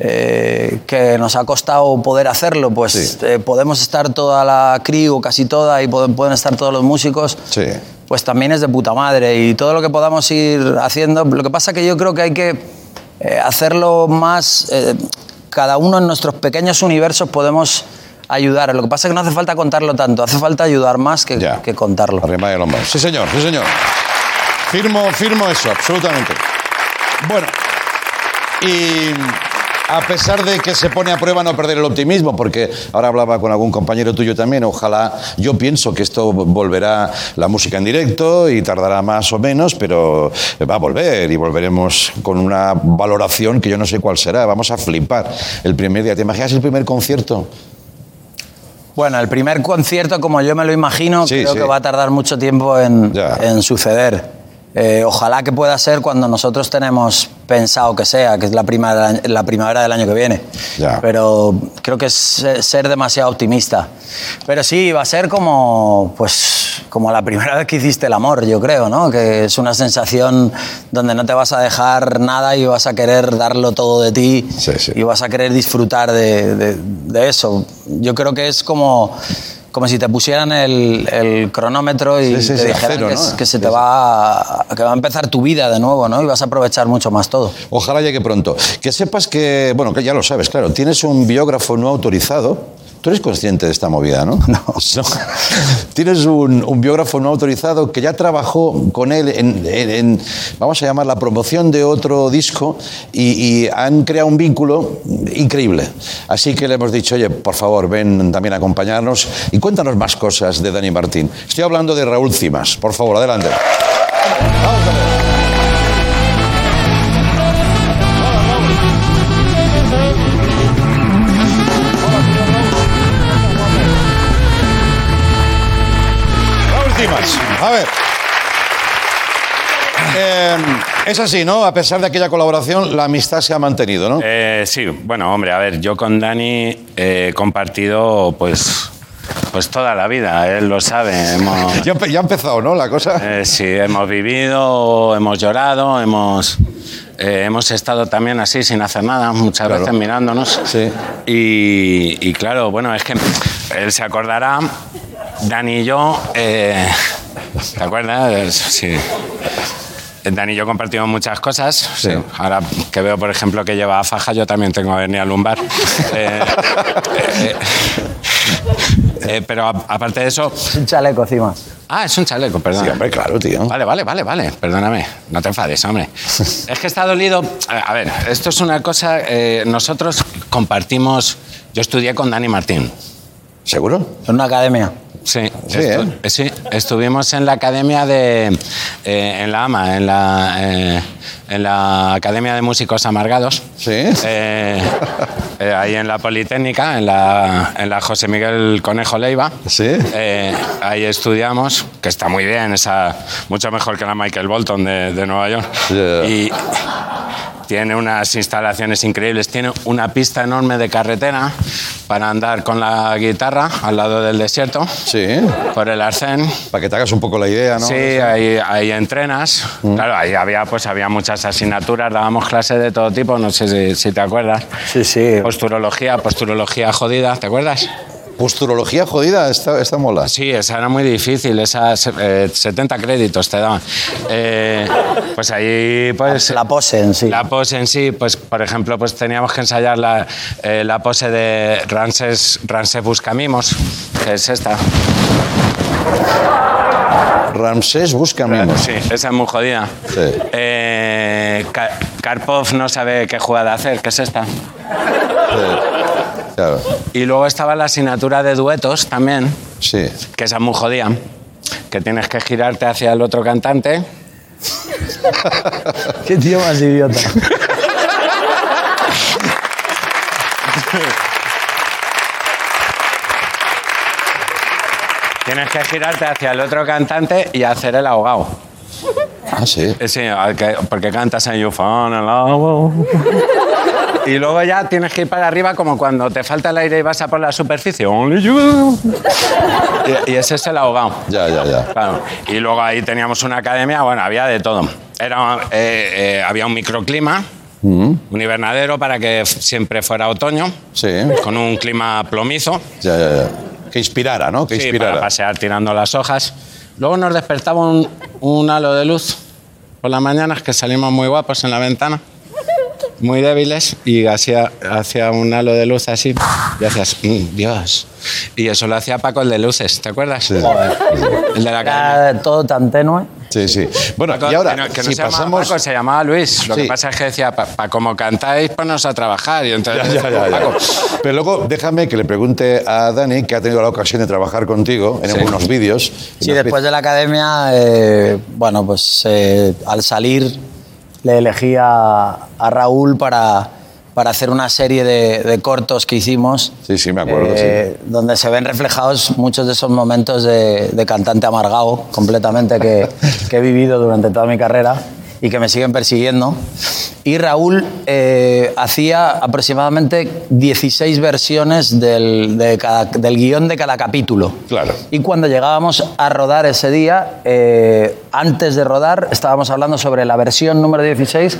[SPEAKER 3] eh, que nos ha costado poder hacerlo, pues
[SPEAKER 2] Sí.
[SPEAKER 3] eh, podemos estar toda la crew, casi toda, y pueden, pueden estar todos los músicos,
[SPEAKER 2] Sí.
[SPEAKER 3] Pues también es de puta madre. Y todo lo que podamos ir haciendo, lo que pasa que yo creo que hay que eh, hacerlo más, eh, cada uno en nuestros pequeños universos podemos ayudar. Lo que pasa es que no hace falta contarlo tanto, hace falta ayudar más que,
[SPEAKER 2] Ya.
[SPEAKER 3] que contarlo.
[SPEAKER 2] Arriba el hombro. Sí, señor, sí, señor. Firmo, firmo eso, absolutamente. Bueno, y a pesar de que se pone a prueba no perder el optimismo, porque ahora hablaba con algún compañero tuyo también, ojalá, yo pienso que esto volverá la música en directo y tardará más o menos, pero va a volver y volveremos con una valoración que yo no sé cuál será. Vamos a flipar el primer día. ¿Te imaginas el primer concierto?
[SPEAKER 3] Bueno, el primer concierto, como yo me lo imagino,
[SPEAKER 2] Sí,
[SPEAKER 3] creo
[SPEAKER 2] sí.
[SPEAKER 3] que va a tardar mucho tiempo en suceder. Eh, ojalá que pueda ser cuando nosotros tenemos pensado que sea, que es la primavera, la primavera del año que viene.
[SPEAKER 2] Ya.
[SPEAKER 3] Pero creo que es ser demasiado optimista. Pero sí, va a ser como, pues, como la primera (laughs) vez que hiciste el amor, yo creo, ¿no? Que es una sensación donde no te vas a dejar nada y vas a querer darlo todo de ti
[SPEAKER 2] Sí, sí.
[SPEAKER 3] y vas a querer disfrutar de, de- de eso. Yo creo que es como, como si te pusieran el, el cronómetro y
[SPEAKER 2] Sí, sí,
[SPEAKER 3] te dijeran
[SPEAKER 2] cero,
[SPEAKER 3] que,
[SPEAKER 2] ¿no?
[SPEAKER 3] es- que se te va a, que va a empezar tu vida de nuevo, ¿no? Y vas a aprovechar mucho más todo.
[SPEAKER 2] Ojalá llegue pronto. Que sepas que, bueno, que ya lo sabes, claro, tienes un biógrafo no autorizado, Tú eres consciente de esta movida, ¿no? (laughs) No. (laughs) Tienes un, un biógrafo no autorizado que ya trabajó con él en, en- en, vamos a llamar, la promoción de otro disco y, y han creado un vínculo increíble. Así que le hemos dicho, oye, por favor, ven también a acompañarnos y cuéntanos más cosas de Dani Martín. Estoy hablando de Raúl Cimas. Por favor, adelante. Raúl ver. Eh, es así, ¿no? A pesar de aquella colaboración, la amistad se ha mantenido, ¿no?
[SPEAKER 6] Eh, sí, bueno, hombre, a ver, yo con Dani he compartido, pues, pues toda la vida, él lo sabe. Hemos, (laughs)
[SPEAKER 2] Ya, ha empezado, ¿no? La cosa.
[SPEAKER 6] eh, sí, hemos vivido, hemos llorado, hemos, eh, hemos estado también así sin hacer nada, muchas
[SPEAKER 2] Claro.
[SPEAKER 6] veces mirándonos.
[SPEAKER 2] Sí.
[SPEAKER 6] Y, y claro, bueno, es que él se acordará, Dani y yo, eh, ¿te acuerdas? Sí. Dani y yo compartimos muchas cosas.
[SPEAKER 2] Sí.
[SPEAKER 6] Ahora que veo, por ejemplo, que lleva faja, yo también tengo hernia lumbar. (laughs) Eh, eh, eh, pero a- aparte de eso...
[SPEAKER 3] Un chaleco encima.
[SPEAKER 6] Ah, es un chaleco, perdón.
[SPEAKER 2] Sí, hombre, claro, tío.
[SPEAKER 6] Vale, vale, vale, vale. Perdóname, no te enfades, hombre. (laughs) Es que está dolido. A a ver, esto es una cosa. eh, nosotros compartimos. Yo estudié con Dani Martín.
[SPEAKER 2] ¿Seguro?
[SPEAKER 3] En una academia.
[SPEAKER 6] Sí,
[SPEAKER 2] Sí,
[SPEAKER 6] estu-
[SPEAKER 2] ¿eh?
[SPEAKER 6] sí, estuvimos en la academia de. eh, en la AMA, en la, eh, en la Academia de Músicos Amargados.
[SPEAKER 2] Sí.
[SPEAKER 6] Eh, ahí en la Politécnica, en la, en la José Miguel Conejo Leiva.
[SPEAKER 2] Sí.
[SPEAKER 6] Ahí estudiamos, que está muy bien, esa, mucho mejor que la Michael Bolton de, de Nueva York. Y tiene unas instalaciones increíbles, tiene una pista enorme de carretera para andar con la guitarra al lado del desierto,
[SPEAKER 2] Sí.
[SPEAKER 6] por el arcén.
[SPEAKER 2] Para que te hagas un poco la idea, ¿no?
[SPEAKER 6] Sí, ahí, ahí entrenas. Claro, ahí había, pues, había muchas asignaturas, dábamos clases de todo tipo, no sé si, si te acuerdas.
[SPEAKER 3] Sí, sí.
[SPEAKER 6] Posturología, posturología jodida, ¿te acuerdas?
[SPEAKER 2] Posturología jodida, esta, esta mola.
[SPEAKER 6] Sí, esa era muy difícil, esas eh, 70 créditos te daban. Eh, pues ahí, pues...
[SPEAKER 3] La pose en sí.
[SPEAKER 6] La pose en sí, pues por ejemplo, pues teníamos que ensayar la, eh, la pose de Ramses, Ramsés Buscamimos, que es esta.
[SPEAKER 2] Ramsés busca mimos.
[SPEAKER 6] Sí, esa es muy jodida.
[SPEAKER 2] Sí.
[SPEAKER 6] Eh, Ka- Karpov no sabe qué jugada hacer, que es esta.
[SPEAKER 2] Claro.
[SPEAKER 6] Y luego estaba la asignatura de duetos también,
[SPEAKER 2] Sí.
[SPEAKER 6] que esa es muy jodida, que tienes que girarte hacia el otro cantante. (laughs)
[SPEAKER 3] Qué tío más idiota.
[SPEAKER 6] Tienes que girarte hacia el otro cantante y hacer el ahogado.
[SPEAKER 2] Ah, sí.
[SPEAKER 6] Sí, porque cantas en You Found a Love. Y luego ya tienes que ir para arriba como cuando te falta el aire y vas a por la superficie. Only you. Y, y ese es el ahogado.
[SPEAKER 2] Ya, ya, ya.
[SPEAKER 6] Claro. Y luego ahí teníamos una academia, bueno, había de todo. Era, eh, eh, había un microclima, un invernadero para que siempre fuera otoño,
[SPEAKER 2] Sí.
[SPEAKER 6] con un clima plomizo.
[SPEAKER 2] Ya, ya, ya. Que inspirara, ¿no? Que
[SPEAKER 6] Sí, para
[SPEAKER 2] inspirara.
[SPEAKER 6] pasear tirando las hojas. Luego nos despertaba un, un halo de luz por las mañanas, que salimos muy guapos en la ventana, muy débiles, y hacía, hacía un halo de luz así, y hacías, "Mm, Dios. Y eso lo hacía Paco el de luces, ¿te acuerdas? El de la.
[SPEAKER 3] Era todo tan tenue.
[SPEAKER 2] Sí, sí. Bueno,
[SPEAKER 6] Paco,
[SPEAKER 2] y ahora,
[SPEAKER 6] que no, que no
[SPEAKER 2] si
[SPEAKER 6] se
[SPEAKER 2] pasamos...
[SPEAKER 6] Paco, se llamaba Luis. Lo
[SPEAKER 2] Sí.
[SPEAKER 6] que pasa es que decía, para como cantáis, ponos a trabajar. Y entonces,
[SPEAKER 2] Ya, ya, ya, ya.
[SPEAKER 6] Paco.
[SPEAKER 2] Pero luego déjame que le pregunte a Dani, que ha tenido la ocasión de trabajar contigo en
[SPEAKER 6] Sí.
[SPEAKER 2] algunos vídeos.
[SPEAKER 3] Sí, después de la academia, eh, bueno, pues eh, al salir le elegí a, a Raúl para, para hacer una serie de, de cortos que hicimos.
[SPEAKER 2] Sí, sí, me acuerdo,
[SPEAKER 3] eh, Donde se ven reflejados muchos de esos momentos de, de cantante amargado completamente que, que he vivido durante toda mi carrera y que me siguen persiguiendo. Y Raúl eh, hacía aproximadamente 16 versiones del, de cada- del guion de cada capítulo.
[SPEAKER 2] Claro.
[SPEAKER 3] Y cuando llegábamos a rodar ese día, eh, antes de rodar, estábamos hablando sobre la versión número 16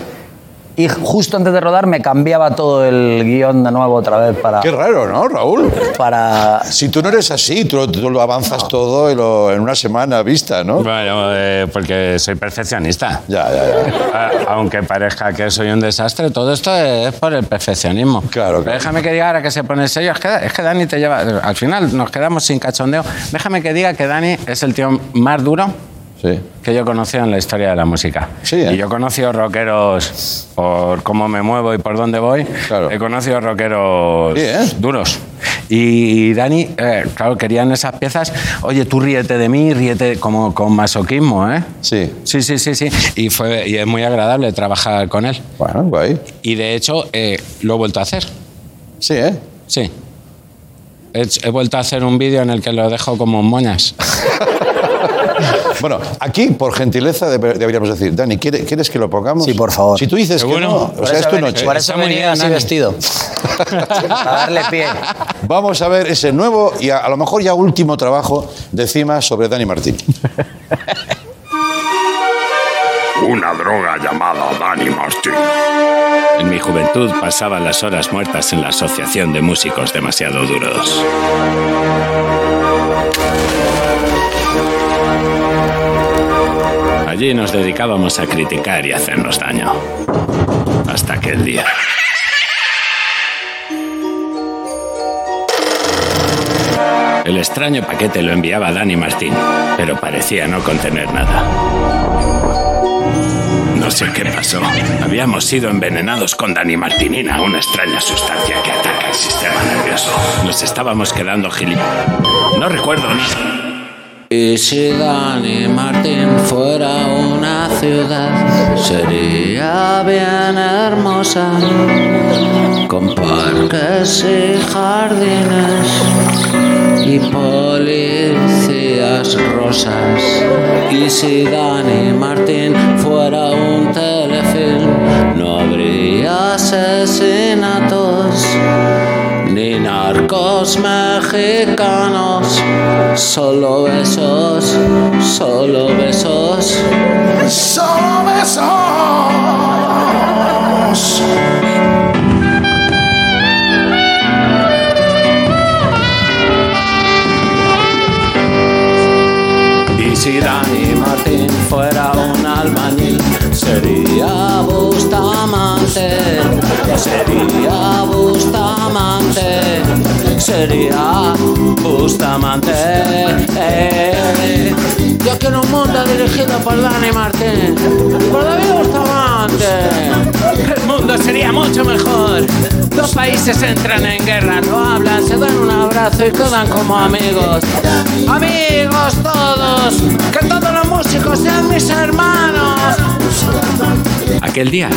[SPEAKER 7] y justo antes de rodar me cambiaba todo el guion de nuevo otra vez para...
[SPEAKER 2] Qué raro, ¿no, Raúl?
[SPEAKER 7] para
[SPEAKER 2] Si tú no eres así, tú, tú lo avanzas todo y lo- en una semana vista, ¿no?
[SPEAKER 6] Bueno, eh, porque soy perfeccionista.
[SPEAKER 2] Ya, ya, ya.
[SPEAKER 6] Aunque parezca que soy un desastre, todo esto es por el perfeccionismo.
[SPEAKER 2] Claro, claro.
[SPEAKER 6] Déjame que diga ahora que se pone serio. Es que, es que Dani te lleva. Al final nos quedamos sin cachondeo. Déjame que diga que Dani es el tío más duro
[SPEAKER 2] Sí.
[SPEAKER 6] que yo he conocido en la historia de la música.
[SPEAKER 2] Sí, ¿eh?
[SPEAKER 6] Y yo he conocido rockeros por cómo me muevo y por dónde voy.
[SPEAKER 2] Claro.
[SPEAKER 6] He conocido rockeros
[SPEAKER 2] Sí, ¿eh?
[SPEAKER 6] duros. Y, Dani, eh, claro, querían esas piezas. Oye, tú ríete de mí, ríete como con masoquismo, ¿eh?
[SPEAKER 2] Sí.
[SPEAKER 6] Sí, sí, sí, sí. Y, fue, y es muy agradable trabajar con él.
[SPEAKER 2] Bueno, guay.
[SPEAKER 6] Y de hecho, eh, lo he vuelto a hacer.
[SPEAKER 2] Sí, ¿eh?
[SPEAKER 6] Sí. He, he vuelto a hacer un vídeo en el que lo dejo como moñas. (laughs)
[SPEAKER 2] Bueno, aquí, por gentileza, debe- deberíamos decir, Dani, ¿quiere- ¿quieres que lo pongamos?
[SPEAKER 7] Sí, por favor.
[SPEAKER 2] Si tú dices que no, o sea, es tu noche.
[SPEAKER 7] Por eso
[SPEAKER 6] muy
[SPEAKER 7] venía así
[SPEAKER 6] Dani.
[SPEAKER 7] vestido. (laughs) Para darle pie.
[SPEAKER 2] Vamos a ver ese nuevo y a, a lo mejor ya último trabajo de Cima sobre Dani Martín. (laughs)
[SPEAKER 8] Una droga llamada Danny Martin.
[SPEAKER 9] En mi juventud pasaba las horas muertas en la Asociación de Músicos Demasiado Duros. Allí nos dedicábamos a criticar y hacernos daño. Hasta aquel día. El extraño paquete lo enviaba Dani Martín, pero parecía no contener nada. No sé qué pasó. Habíamos sido envenenados con Danimartinina, una extraña sustancia que ataca el sistema nervioso. Nos estábamos quedando gilip... No recuerdo ni...
[SPEAKER 6] Y si Dani Martín fuera una ciudad, sería bien hermosa, con parques y jardines y policías rosas. Y si Dani Martín fuera un telefilm, no habría asesinatos ni narcos mexicanos, solo besos, solo besos.
[SPEAKER 1] Solo besos.
[SPEAKER 6] Sería Bustamante, sería Bustamante. Eh, Yo quiero un mundo dirigido por Dani Martín, por David Bustamante. El mundo sería mucho mejor. Dos países entran en guerra, no hablan, se dan un abrazo y quedan como amigos. Amigos todos, que todos los músicos sean mis hermanos.
[SPEAKER 9] Aquel día,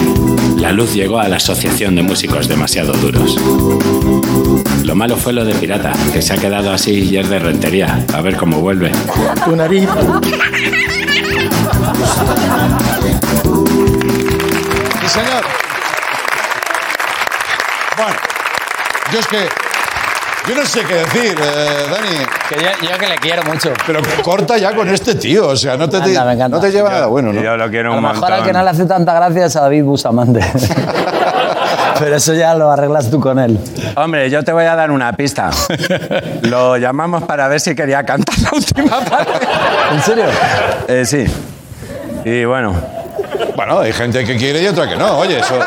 [SPEAKER 9] la luz llegó a la Asociación de Músicos Demasiado Duros. Lo malo fue lo de Pirata, que se ha quedado así y es de rentería. A ver cómo vuelve.
[SPEAKER 4] Tu nariz.
[SPEAKER 2] Sí, señor. Bueno, yo es que. Yo no sé qué decir, eh, Dani.
[SPEAKER 7] Que yo, yo que le quiero mucho.
[SPEAKER 2] Pero corta ya con este tío, o sea, no te,
[SPEAKER 7] encanta.
[SPEAKER 2] no te lleva nada bueno, ¿no?
[SPEAKER 6] Yo lo quiero
[SPEAKER 7] A
[SPEAKER 6] un
[SPEAKER 7] lo mejor al
[SPEAKER 6] montón.
[SPEAKER 7] que no le hace tanta gracia es a David Bustamante. (laughs) Pero eso ya lo arreglas tú con él.
[SPEAKER 6] Hombre, yo te voy a dar una pista. Lo llamamos para ver si quería cantar la última parte.
[SPEAKER 7] ¿En serio?
[SPEAKER 6] Eh, sí. Y bueno,
[SPEAKER 2] Bueno, hay gente que quiere y otra que no. Oye, eso,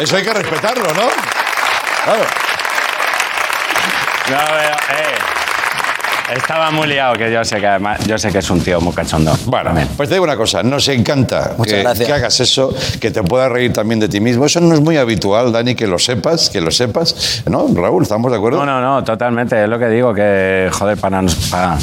[SPEAKER 2] eso hay que respetarlo, ¿no? Claro.
[SPEAKER 6] Yo veo, eh, estaba muy liado, que yo sé que además, yo sé que es un tío muy cachondo.
[SPEAKER 2] Bueno, pues te digo una cosa, nos encanta que, hagas eso, que te puedas reír también de ti mismo. Eso no es muy habitual, Dani, que lo sepas, que lo sepas. ¿No, Raúl? ¿Estamos de acuerdo?
[SPEAKER 6] No, no, no, totalmente. Es lo que digo, que, joder, para, nos- para,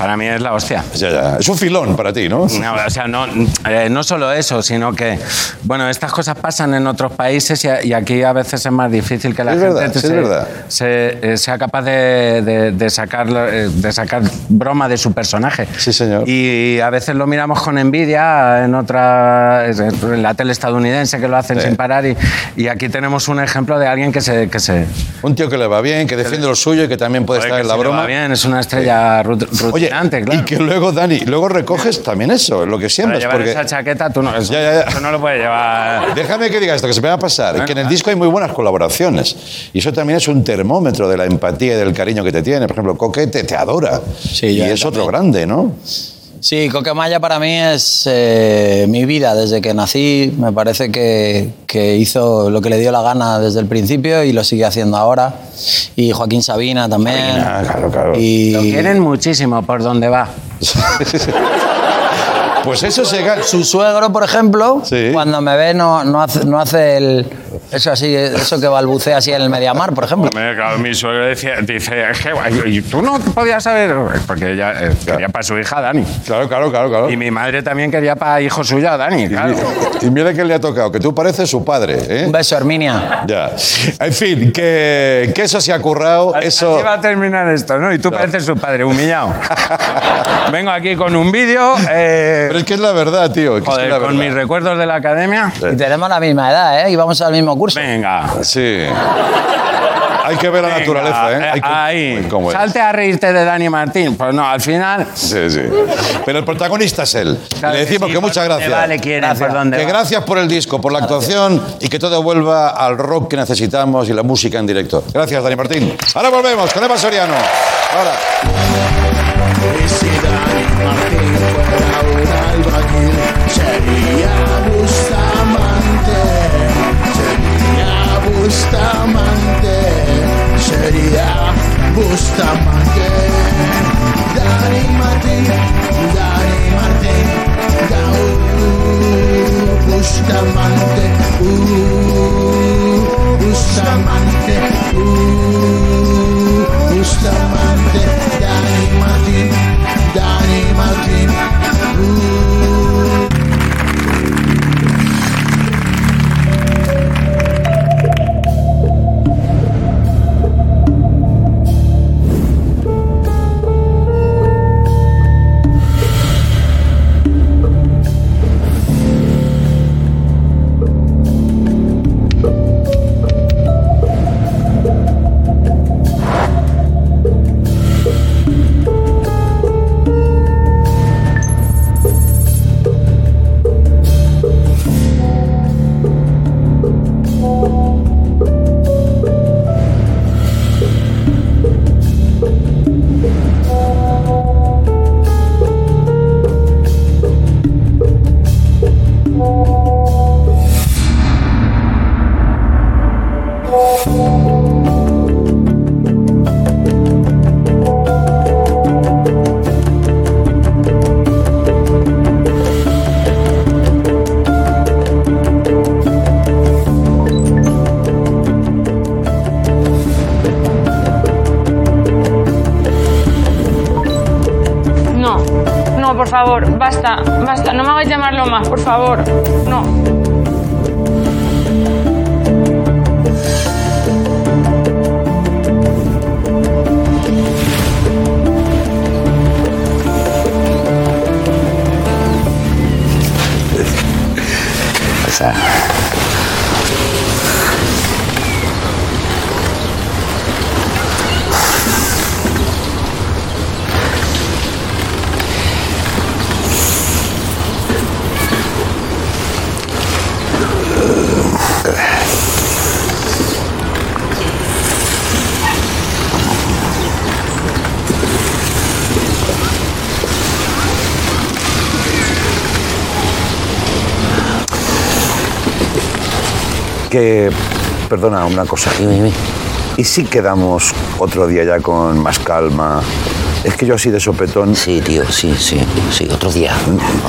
[SPEAKER 6] para mí es la hostia.
[SPEAKER 2] Ya, ya. Es un filón para ti, ¿no?
[SPEAKER 6] No, o sea, no, eh, no solo eso, sino que, bueno, estas cosas pasan en otros países y, a- y aquí a veces es más difícil que la
[SPEAKER 2] Es
[SPEAKER 6] gente
[SPEAKER 2] verdad, sí, es
[SPEAKER 6] se,
[SPEAKER 2] verdad.
[SPEAKER 6] se, eh, sea capaz de, de- de sacar, eh, de sacar broma de su personaje.
[SPEAKER 2] Sí, señor.
[SPEAKER 6] Y a veces lo miramos con envidia en otra, en la tele estadounidense que lo hacen
[SPEAKER 2] Sí.
[SPEAKER 6] sin parar y, y aquí tenemos un ejemplo de alguien que se... Que se
[SPEAKER 2] Un tío que le va bien, que defiende lo suyo y que también puede
[SPEAKER 6] Joder,
[SPEAKER 2] estar
[SPEAKER 6] que
[SPEAKER 2] en la
[SPEAKER 6] se le va
[SPEAKER 2] broma.
[SPEAKER 6] bien, es una estrella rut-
[SPEAKER 2] Oye,
[SPEAKER 6] claro.
[SPEAKER 2] y que luego, Dani, luego recoges también eso, lo que
[SPEAKER 6] llevar
[SPEAKER 2] porque...
[SPEAKER 6] esa chaqueta tú no, eso,
[SPEAKER 2] Ya, ya, ya.
[SPEAKER 6] eso no lo puedes llevar...
[SPEAKER 2] Déjame que diga esto, que se me va a pasar. Que en el disco hay muy buenas colaboraciones. Y eso también es un termómetro de la empatía y del cariño que te tiene. Por ejemplo, Coque te, te adora.
[SPEAKER 7] Sí,
[SPEAKER 2] y es otro
[SPEAKER 7] también.
[SPEAKER 2] grande, ¿no?
[SPEAKER 7] Sí, Coquemaya para mí es eh, mi vida desde que nací. Me parece que, que hizo lo que le dio la gana desde el principio y lo sigue haciendo ahora. Y Joaquín Sabina también.
[SPEAKER 2] Sabina, claro, claro.
[SPEAKER 7] Y
[SPEAKER 6] Lo quieren muchísimo por donde va. (laughs)
[SPEAKER 2] Pues eso se gana.
[SPEAKER 7] su suegro, por ejemplo,
[SPEAKER 2] Sí.
[SPEAKER 7] cuando me ve no, no, hace, no hace el, eso así, eso que balbucea así en el Mediamar, por ejemplo.
[SPEAKER 6] Hombre, claro, mi suegro decía, dice, es que y tú no podías saber, porque ella eh, quería para su hija Dani.
[SPEAKER 2] Claro, claro, claro, claro.
[SPEAKER 6] Y mi madre también quería para hijo suyo a Dani, claro.
[SPEAKER 2] Y, y mira que le ha tocado, que tú pareces su padre, ¿eh?
[SPEAKER 7] Un beso, Herminia.
[SPEAKER 2] Ya. En fin, que, que eso se ha currado, eso...
[SPEAKER 6] Así va a terminar esto, ¿no? Y tú pareces su padre, humillado. (laughs) Vengo aquí con un vídeo, eh,
[SPEAKER 2] Pero es que es la verdad, tío. es que
[SPEAKER 6] joder,
[SPEAKER 2] es la
[SPEAKER 6] con
[SPEAKER 2] verdad.
[SPEAKER 6] mis recuerdos de la academia.
[SPEAKER 7] Y tenemos la misma edad, ¿eh? Y vamos al mismo
[SPEAKER 6] Venga.
[SPEAKER 2] Sí. Hay que ver la
[SPEAKER 6] venga,
[SPEAKER 2] naturaleza, ¿eh? Hay que-
[SPEAKER 6] Ahí.
[SPEAKER 2] ¿Cómo es?
[SPEAKER 6] Salte a reírte de Dani Martín. Pues no, al final.
[SPEAKER 2] Sí, sí. Pero el protagonista es él.
[SPEAKER 6] claro
[SPEAKER 2] Le decimos
[SPEAKER 6] sí,
[SPEAKER 2] que,
[SPEAKER 6] por
[SPEAKER 2] muchas gracias.
[SPEAKER 6] va, le quieren,
[SPEAKER 7] Gracias.
[SPEAKER 6] por donde
[SPEAKER 2] Que
[SPEAKER 6] va.
[SPEAKER 2] gracias por el disco, por la actuación y que todo vuelva al rock que necesitamos y la música en directo. Gracias, Dani Martín. Ahora volvemos con Eva Soriano. Ahora.
[SPEAKER 4] Dani Martín Bustamante, sería Bustamante. Dani Martín, Dani Martín, Bustamante, uh, Bustamante, uh, Bustamante, Dani Martín, Dani Martín, uh.
[SPEAKER 1] Que, perdona, una cosa. ¿Y si quedamos otro día ya con más calma? Es que yo así de sopetón...
[SPEAKER 10] Sí, tío, sí, sí, sí, otro día,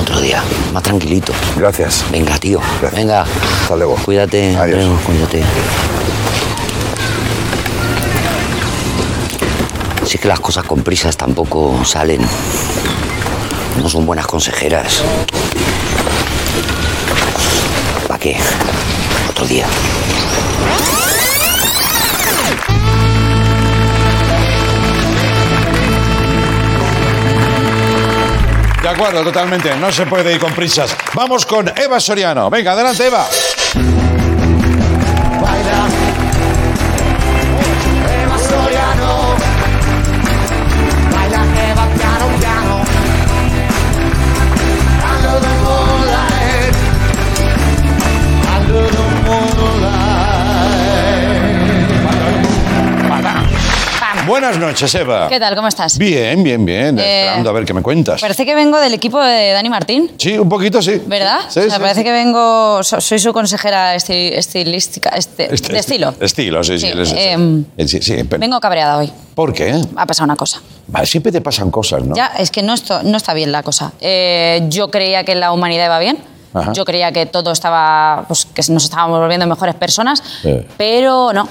[SPEAKER 10] otro día, más tranquilito.
[SPEAKER 1] Gracias.
[SPEAKER 10] Venga, tío,
[SPEAKER 1] Gracias.
[SPEAKER 10] venga.
[SPEAKER 1] Hasta luego.
[SPEAKER 10] Cuídate,
[SPEAKER 1] Adiós.
[SPEAKER 10] Andreu, cuídate. Sí que las cosas con prisas tampoco salen. No son buenas consejeras. ¿Para qué? De
[SPEAKER 2] acuerdo, totalmente. No se puede ir con prisas. Vamos con Eva Soriano. Venga, adelante, Eva. Buenas noches, Eva.
[SPEAKER 11] ¿Qué tal? ¿Cómo estás?
[SPEAKER 2] Bien, bien, bien.
[SPEAKER 11] Eh,
[SPEAKER 2] Esperando a ver qué me cuentas.
[SPEAKER 11] Parece que vengo del equipo de Dani Martín,
[SPEAKER 2] Sí, un poquito sí.
[SPEAKER 11] ¿verdad?
[SPEAKER 2] Sí,
[SPEAKER 11] o sea,
[SPEAKER 2] sí,
[SPEAKER 11] parece
[SPEAKER 2] sí.
[SPEAKER 11] que vengo, so- soy su consejera esti- estilística, este,
[SPEAKER 2] Este-
[SPEAKER 11] de estilo.
[SPEAKER 2] Estilo, sí, sí.
[SPEAKER 11] Em,
[SPEAKER 2] Eh, pero-
[SPEAKER 11] Vengo cabreada hoy.
[SPEAKER 2] ¿Por qué?
[SPEAKER 11] Ha pasado una cosa.
[SPEAKER 2] Vale, siempre te pasan cosas, ¿no?
[SPEAKER 11] Ya, es que no, esto, no está bien la cosa. Eh, yo creía que la humanidad iba bien.
[SPEAKER 2] Ajá.
[SPEAKER 11] Yo creía que todo estaba, pues que nos estábamos volviendo mejores personas,
[SPEAKER 2] Eh.
[SPEAKER 11] pero no.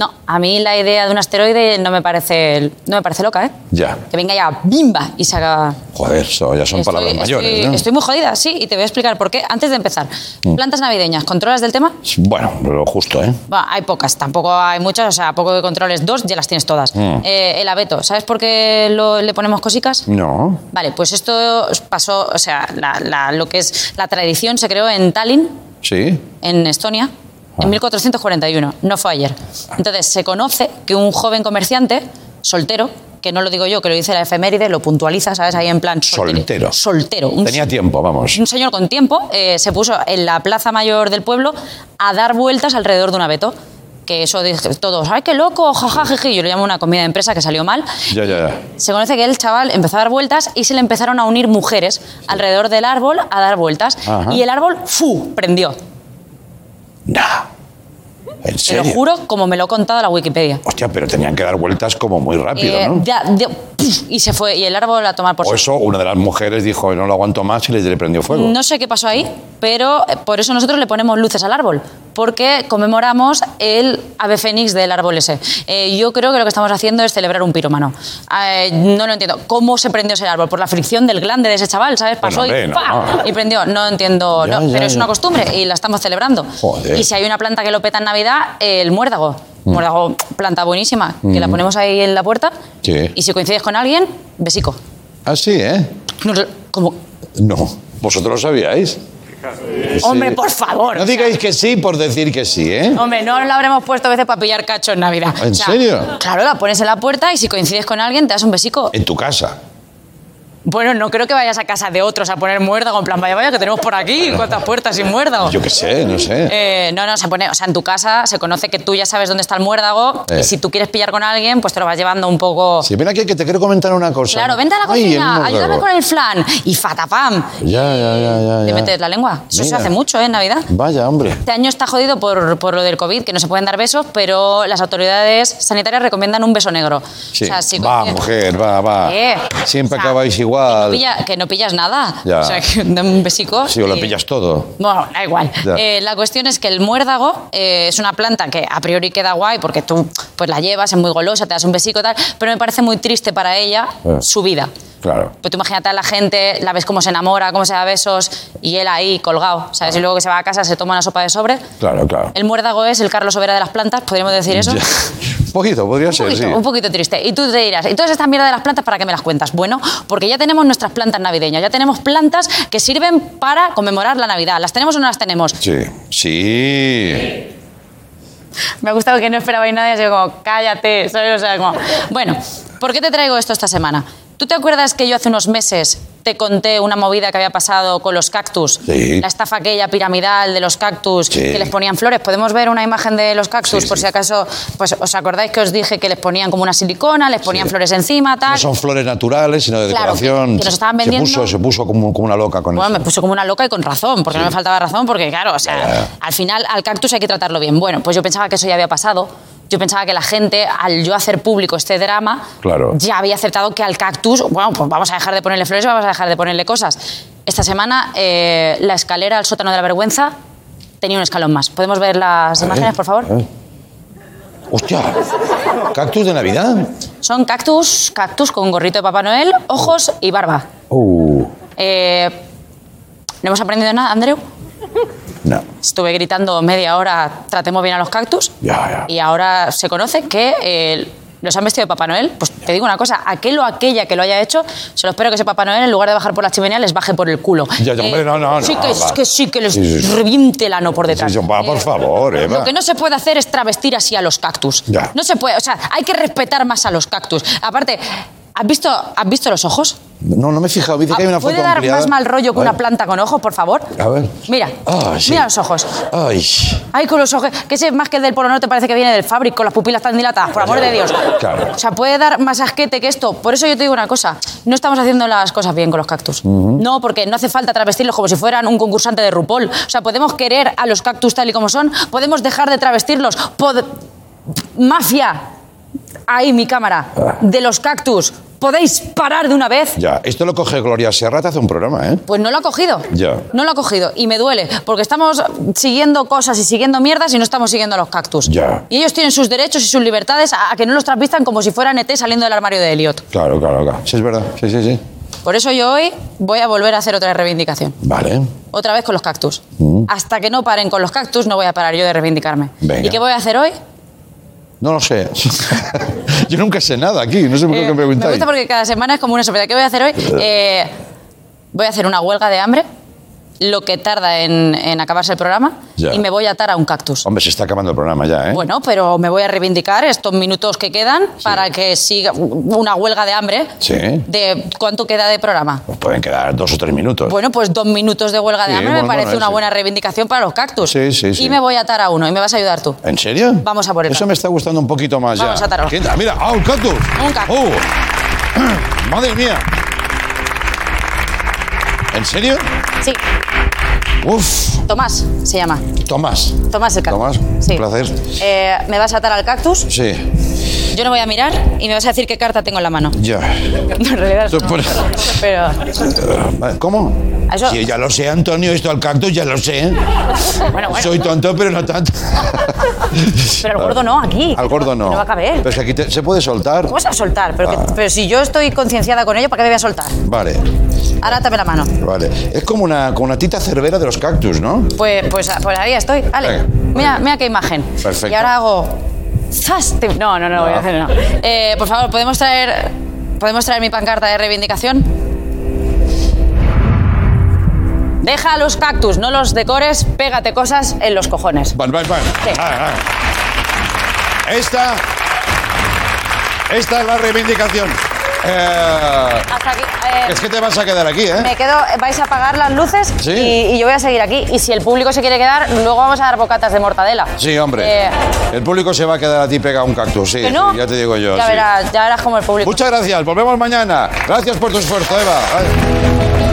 [SPEAKER 11] No, a mí la idea de un asteroide no me parece, no me parece loca, ¿eh?
[SPEAKER 2] Ya.
[SPEAKER 11] Que venga ya, bimba, y se haga...
[SPEAKER 2] Joder, eso ya son palabras mayores,
[SPEAKER 11] estoy,
[SPEAKER 2] ¿no?
[SPEAKER 11] estoy muy jodida, sí, y te voy a explicar por qué. Antes de empezar,
[SPEAKER 2] Mm.
[SPEAKER 11] plantas navideñas, ¿controlas del tema?
[SPEAKER 2] Bueno, lo justo, ¿eh?
[SPEAKER 11] Bueno, hay pocas, tampoco hay muchas, o sea, poco de controles, dos ya las tienes todas.
[SPEAKER 2] Mm.
[SPEAKER 11] Eh, el abeto, ¿sabes por qué lo- le ponemos cosicas?
[SPEAKER 2] No.
[SPEAKER 11] Vale, pues esto pasó, o sea, la- la- lo que es la tradición se creó en Tallinn,
[SPEAKER 2] Sí.
[SPEAKER 11] en Estonia. En 1441, no fue ayer. Entonces, se conoce que un joven comerciante, soltero, que no lo digo yo, que lo dice la efeméride, lo puntualiza, ¿sabes? Ahí en plan soltero.
[SPEAKER 2] Soltero.
[SPEAKER 11] Soltero. Un,
[SPEAKER 2] Tenía tiempo, vamos.
[SPEAKER 11] un señor con tiempo eh, se puso en la plaza mayor del pueblo a dar vueltas alrededor de un abeto. Que eso dije todos, ¡ay, qué loco! Jaja, jeje. Yo lo llamo una comida de empresa que salió mal.
[SPEAKER 2] Ya, ya, ya.
[SPEAKER 11] Se conoce que el chaval empezó a dar vueltas y se le empezaron a unir mujeres alrededor del árbol a dar vueltas.
[SPEAKER 2] Ajá.
[SPEAKER 11] Y el árbol, ¡fu! prendió.
[SPEAKER 2] no ¿En
[SPEAKER 11] Te lo
[SPEAKER 2] serio?
[SPEAKER 11] juro, como me lo ha contado la Wikipedia.
[SPEAKER 2] Hostia, pero tenían que dar vueltas como muy rápido,
[SPEAKER 11] Eh,
[SPEAKER 2] ¿no?
[SPEAKER 11] ya- y se fue, y el árbol a tomar por
[SPEAKER 2] O eso, una de las mujeres dijo, no lo aguanto más y le, prendió fuego.
[SPEAKER 11] No sé qué pasó ahí, pero eh, por eso nosotros le ponemos luces al árbol, porque conmemoramos el ave fénix del árbol ese. Eh, yo creo que lo que estamos haciendo es celebrar un piromano. Eh, no lo entiendo. ¿Cómo se prendió ese árbol? Por la fricción del glande de ese chaval, ¿sabes? Pasó
[SPEAKER 2] Bueno,
[SPEAKER 11] y,
[SPEAKER 2] no.
[SPEAKER 11] y prendió. No entiendo,
[SPEAKER 2] Ya,
[SPEAKER 11] no,
[SPEAKER 2] ya,
[SPEAKER 11] pero es una costumbre y la estamos celebrando.
[SPEAKER 2] Joder.
[SPEAKER 11] Y si hay una planta que lo peta en Navidad, el muérdago. Muérdago, planta buenísima, que la
[SPEAKER 2] Mm.
[SPEAKER 11] ponemos ahí en la puerta.
[SPEAKER 2] Sí.
[SPEAKER 11] Y si coincides con alguien, besico.
[SPEAKER 2] Ah, sí, ¿eh?
[SPEAKER 11] No,
[SPEAKER 2] No. ¿Vosotros lo sabíais?
[SPEAKER 11] hombre, por favor.
[SPEAKER 2] No digáis que sí por decir que sí, ¿eh?
[SPEAKER 11] Hombre, no la habremos puesto a veces para pillar cacho en Navidad.
[SPEAKER 2] ¿En serio?
[SPEAKER 11] Claro, la pones en la puerta y si coincides con alguien te das un besico.
[SPEAKER 2] En tu casa.
[SPEAKER 11] Bueno, no creo que vayas a casa de otros a poner muérdago, en plan, vaya, vaya, que tenemos por aquí, cuántas puertas sin muérdago.
[SPEAKER 2] Yo qué sé, no sé.
[SPEAKER 11] Eh, no, no, se pone, o sea, en tu casa se conoce que tú ya sabes dónde está el muérdago
[SPEAKER 2] Eh.
[SPEAKER 11] y si tú quieres pillar con alguien, pues te lo vas llevando un poco...
[SPEAKER 2] Sí, ven aquí que te quiero comentar una cosa.
[SPEAKER 11] Claro, vente a la
[SPEAKER 2] Ay,
[SPEAKER 11] cocina, ayúdame con el flan y fatapam.
[SPEAKER 2] Ya, ya, ya, ya.
[SPEAKER 11] Te metes la lengua. Eso se
[SPEAKER 2] Mira.
[SPEAKER 11] hace mucho, ¿eh? En Navidad.
[SPEAKER 2] Vaya, hombre.
[SPEAKER 11] Este año está jodido por, por lo del COVID, que no se pueden dar besos, pero las autoridades sanitarias recomiendan un beso negro.
[SPEAKER 2] Sí.
[SPEAKER 11] O sea, si
[SPEAKER 2] va,
[SPEAKER 11] coincide-
[SPEAKER 2] mujer, va, va.
[SPEAKER 11] Eh,
[SPEAKER 2] Siempre
[SPEAKER 11] o sea,
[SPEAKER 2] acabáis igual.
[SPEAKER 11] Pilla- que no pillas nada.
[SPEAKER 2] Ya.
[SPEAKER 11] O sea, que (laughs) un besico.
[SPEAKER 2] Sí, o lo
[SPEAKER 11] y-
[SPEAKER 2] pillas todo.
[SPEAKER 11] Bueno, da igual. Eh, la cuestión es que el muérdago eh, es una planta que a priori queda guay porque tú pues la llevas, es muy golosa, te das un besico tal, pero me parece muy triste para ella
[SPEAKER 2] Eh.
[SPEAKER 11] su vida.
[SPEAKER 2] Claro.
[SPEAKER 11] Pues tú imagínate a la gente, la ves cómo se enamora, cómo se da besos y él ahí colgado, ¿sabes? Y luego que se va a casa se toma una sopa de sobre.
[SPEAKER 2] Claro, claro.
[SPEAKER 11] El muérdago es el Carlos Sobera de las plantas, podríamos decir eso.
[SPEAKER 2] Ya. (laughs) Un poquito, podría
[SPEAKER 11] Un
[SPEAKER 2] ser,
[SPEAKER 11] poquito,
[SPEAKER 2] sí.
[SPEAKER 11] un poquito triste. Y tú te dirás, ¿y todas estas mierda de las plantas para qué me las cuentas? Bueno, porque ya tenemos nuestras plantas navideñas, ya tenemos plantas que sirven para conmemorar la Navidad. ¿Las tenemos o no las tenemos?
[SPEAKER 2] Sí, sí.
[SPEAKER 11] Me ha gustado que no esperabais nada y así como, cállate, ¿sabes? O sea, como... Bueno, ¿por qué te traigo esto esta semana? ¿Tú te acuerdas que yo hace unos meses te conté una movida que había pasado con los cactus?
[SPEAKER 2] Sí.
[SPEAKER 11] La estafa aquella piramidal de los cactus
[SPEAKER 2] Sí.
[SPEAKER 11] que les ponían flores. ¿Podemos ver una imagen de los cactus?
[SPEAKER 2] Sí,
[SPEAKER 11] por si acaso, pues os acordáis que os dije que les ponían como una silicona, les ponían flores encima, tal.
[SPEAKER 2] No son flores naturales, sino de
[SPEAKER 11] Claro,
[SPEAKER 2] decoración.
[SPEAKER 11] que nos estaban
[SPEAKER 2] Se
[SPEAKER 11] vendiendo-
[SPEAKER 2] puso, se puso como, como una loca con
[SPEAKER 11] Bueno,
[SPEAKER 2] eso.
[SPEAKER 11] me puso como una loca y con razón, porque no me faltaba razón, porque claro, o sea, al final al cactus hay que tratarlo bien. Bueno, pues yo pensaba que eso ya había pasado. Yo pensaba que la gente, al yo hacer público este drama,
[SPEAKER 2] Claro.
[SPEAKER 11] ya había aceptado que al cactus, bueno, pues vamos a dejar de ponerle flores, vamos a dejar de ponerle cosas. Esta semana, eh, la escalera al sótano de la vergüenza tenía un escalón más. ¿Podemos ver las imágenes, por favor?
[SPEAKER 2] ¡Hostia! ¿Cactus de Navidad?
[SPEAKER 11] Son cactus, cactus con gorrito de Papá Noel, ojos y barba.
[SPEAKER 2] Uh,
[SPEAKER 11] Eh, ¿No hemos aprendido nada, Andreu?
[SPEAKER 2] No.
[SPEAKER 11] Estuve gritando media hora, tratemos bien a los cactus.
[SPEAKER 2] Ya, ya.
[SPEAKER 11] Y ahora se conoce que eh, los han vestido de Papá Noel. Pues te digo una cosa, aquel o aquella que lo haya hecho, se lo espero que ese Papá Noel, en lugar de bajar por la chimenea, les baje por el culo. Eh,
[SPEAKER 2] Ya, ya, hombre, no, no,
[SPEAKER 11] Sí
[SPEAKER 2] no,
[SPEAKER 11] que, que sí, que les
[SPEAKER 2] Sí, sí, sí.
[SPEAKER 11] reviente el ano por detrás.
[SPEAKER 2] Sí, va, por
[SPEAKER 11] Eh,
[SPEAKER 2] favor, Eva.
[SPEAKER 11] Lo que no se puede hacer es travestir así a los cactus.
[SPEAKER 2] Ya.
[SPEAKER 11] No se puede, o sea, hay que respetar más a los cactus. Aparte, ¿has visto, ¿has visto los ojos?
[SPEAKER 2] No, no me he fijado. Dice que hay una foto
[SPEAKER 11] ¿Puede dar
[SPEAKER 2] ampliada.
[SPEAKER 11] más mal rollo que una planta con ojos, por favor?
[SPEAKER 2] A ver.
[SPEAKER 11] Mira,
[SPEAKER 2] Ah, sí.
[SPEAKER 11] mira los ojos.
[SPEAKER 2] Ay.
[SPEAKER 11] Ay, con los ojos. Que ese más que el del Polo Norte parece que viene del Fabric, con las pupilas tan dilatadas, por amor de Dios.
[SPEAKER 2] Claro.
[SPEAKER 11] O sea, puede dar más asquete que esto. Por eso yo te digo una cosa. No estamos haciendo las cosas bien con los cactus. No, porque no hace falta travestirlos como si fueran un concursante de RuPaul. O sea, podemos querer a los cactus tal y como son. Podemos dejar de travestirlos. Pod- Mafia. Ahí mi cámara. De los cactus. ¿Podéis parar de una vez?
[SPEAKER 2] Ya, esto lo coge Gloria Serra, te hace un programa, ¿eh?
[SPEAKER 11] Pues no lo ha cogido.
[SPEAKER 2] Ya.
[SPEAKER 11] No lo ha cogido. Y me duele, porque estamos siguiendo cosas y siguiendo mierdas y no estamos siguiendo a los cactus.
[SPEAKER 2] Ya.
[SPEAKER 11] Y ellos tienen sus derechos y sus libertades a, a que no los trasvistan como si fueran ET saliendo del armario de Elliot.
[SPEAKER 2] Claro, claro, claro. Sí, es verdad. Sí, sí, sí.
[SPEAKER 11] Por eso yo hoy voy a volver a hacer otra reivindicación.
[SPEAKER 2] Vale.
[SPEAKER 11] Otra vez con los cactus. Hasta que no paren con los cactus, no voy a parar yo de reivindicarme.
[SPEAKER 2] Venga.
[SPEAKER 11] ¿Y qué voy a hacer hoy?
[SPEAKER 2] No lo sé. (laughs) Yo nunca sé nada aquí, no sé por qué
[SPEAKER 11] Eh,
[SPEAKER 2] me
[SPEAKER 11] me
[SPEAKER 2] preguntáis.
[SPEAKER 11] gusta porque cada semana es como una sorpresa. ¿Qué voy a hacer hoy? Eh, voy a hacer una huelga de hambre, lo que tarda en, en acabarse el programa,
[SPEAKER 2] Ya.
[SPEAKER 11] y me voy a atar a un cactus.
[SPEAKER 2] Hombre, se está acabando el programa ya, ¿eh?
[SPEAKER 11] Bueno, pero me voy a reivindicar estos minutos que quedan para que siga una huelga de hambre.
[SPEAKER 2] Sí.
[SPEAKER 11] ¿De cuánto queda de programa?
[SPEAKER 2] Pues pueden quedar dos o tres minutos.
[SPEAKER 11] Bueno, pues dos minutos de huelga de
[SPEAKER 2] Sí,
[SPEAKER 11] hambre
[SPEAKER 2] bueno,
[SPEAKER 11] me parece
[SPEAKER 2] bueno,
[SPEAKER 11] una buena reivindicación para los cactus.
[SPEAKER 2] Sí, sí, sí.
[SPEAKER 11] Y me voy a atar a uno y me vas a ayudar tú.
[SPEAKER 2] ¿En serio?
[SPEAKER 11] Vamos a por el
[SPEAKER 2] Eso me está gustando un poquito más
[SPEAKER 11] Vamos
[SPEAKER 2] ya.
[SPEAKER 11] a atarlo.
[SPEAKER 2] Mira, ¡ah, un cactus!
[SPEAKER 11] Un cactus.
[SPEAKER 2] ¡Oh! (clears throat) ¡Madre mía! ¿En serio?
[SPEAKER 11] Sí,
[SPEAKER 2] Uf,
[SPEAKER 11] Tomás se llama.
[SPEAKER 2] Tomás.
[SPEAKER 11] Tomás el cactus.
[SPEAKER 2] Tomás,
[SPEAKER 11] Sí.
[SPEAKER 2] un placer.
[SPEAKER 11] Eh, me vas a atar al cactus,
[SPEAKER 2] Sí,
[SPEAKER 11] yo no voy a mirar y me vas a decir qué carta tengo en la mano.
[SPEAKER 2] ya. (laughs)
[SPEAKER 11] en realidad no. Pero...
[SPEAKER 2] Vale, ¿Cómo?
[SPEAKER 11] Eso-
[SPEAKER 2] Sí, ya lo sé, Antonio, esto al cactus ya lo sé.
[SPEAKER 11] Bueno, bueno.
[SPEAKER 2] Soy tonto, pero no tanto.
[SPEAKER 11] Pero al gordo no, aquí.
[SPEAKER 2] Al gordo no.
[SPEAKER 11] No va a caber.
[SPEAKER 2] Pero es que aquí te- se puede soltar.
[SPEAKER 11] ¿Cómo se va a soltar? Pero, que-
[SPEAKER 2] Ah.
[SPEAKER 11] pero si yo estoy concienciada con ello, ¿para qué me voy a soltar?
[SPEAKER 2] Vale,
[SPEAKER 11] Ahora dame la mano.
[SPEAKER 2] vale. Es como una, como una tita cervera de los cactus, ¿no?
[SPEAKER 11] Pues, pues, pues ahí estoy. Vale.
[SPEAKER 2] Venga,
[SPEAKER 11] Mira, mira qué imagen.
[SPEAKER 2] Perfecto.
[SPEAKER 11] Y ahora hago. ¡Zas! Te- No, no, no, lo voy a hacer, no. Eh, por favor, ¿podemos traer, ¿podemos traer mi pancarta de reivindicación? Deja los cactus, no los decores, pégate cosas en los cojones.
[SPEAKER 2] Vale, vale, vale.
[SPEAKER 11] Sí.
[SPEAKER 2] Vale, vale. Esta. Esta es la reivindicación. Eh,
[SPEAKER 11] Hasta aquí. eh,
[SPEAKER 2] es que te vas a quedar aquí, ¿eh?
[SPEAKER 11] Me quedo, vais a apagar las luces
[SPEAKER 2] Sí.
[SPEAKER 11] y, y yo voy a seguir aquí. Y si el público se quiere quedar, luego vamos a dar bocatas de mortadela.
[SPEAKER 2] Sí, hombre.
[SPEAKER 11] Eh,
[SPEAKER 2] El público se va a quedar a ti pegado a un cactus, sí.
[SPEAKER 11] ¿Que no?
[SPEAKER 2] ya te digo yo.
[SPEAKER 11] Ya
[SPEAKER 2] sí.
[SPEAKER 11] verás, ya verás como el público.
[SPEAKER 2] Muchas gracias. Volvemos mañana. Gracias por tu esfuerzo, Eva.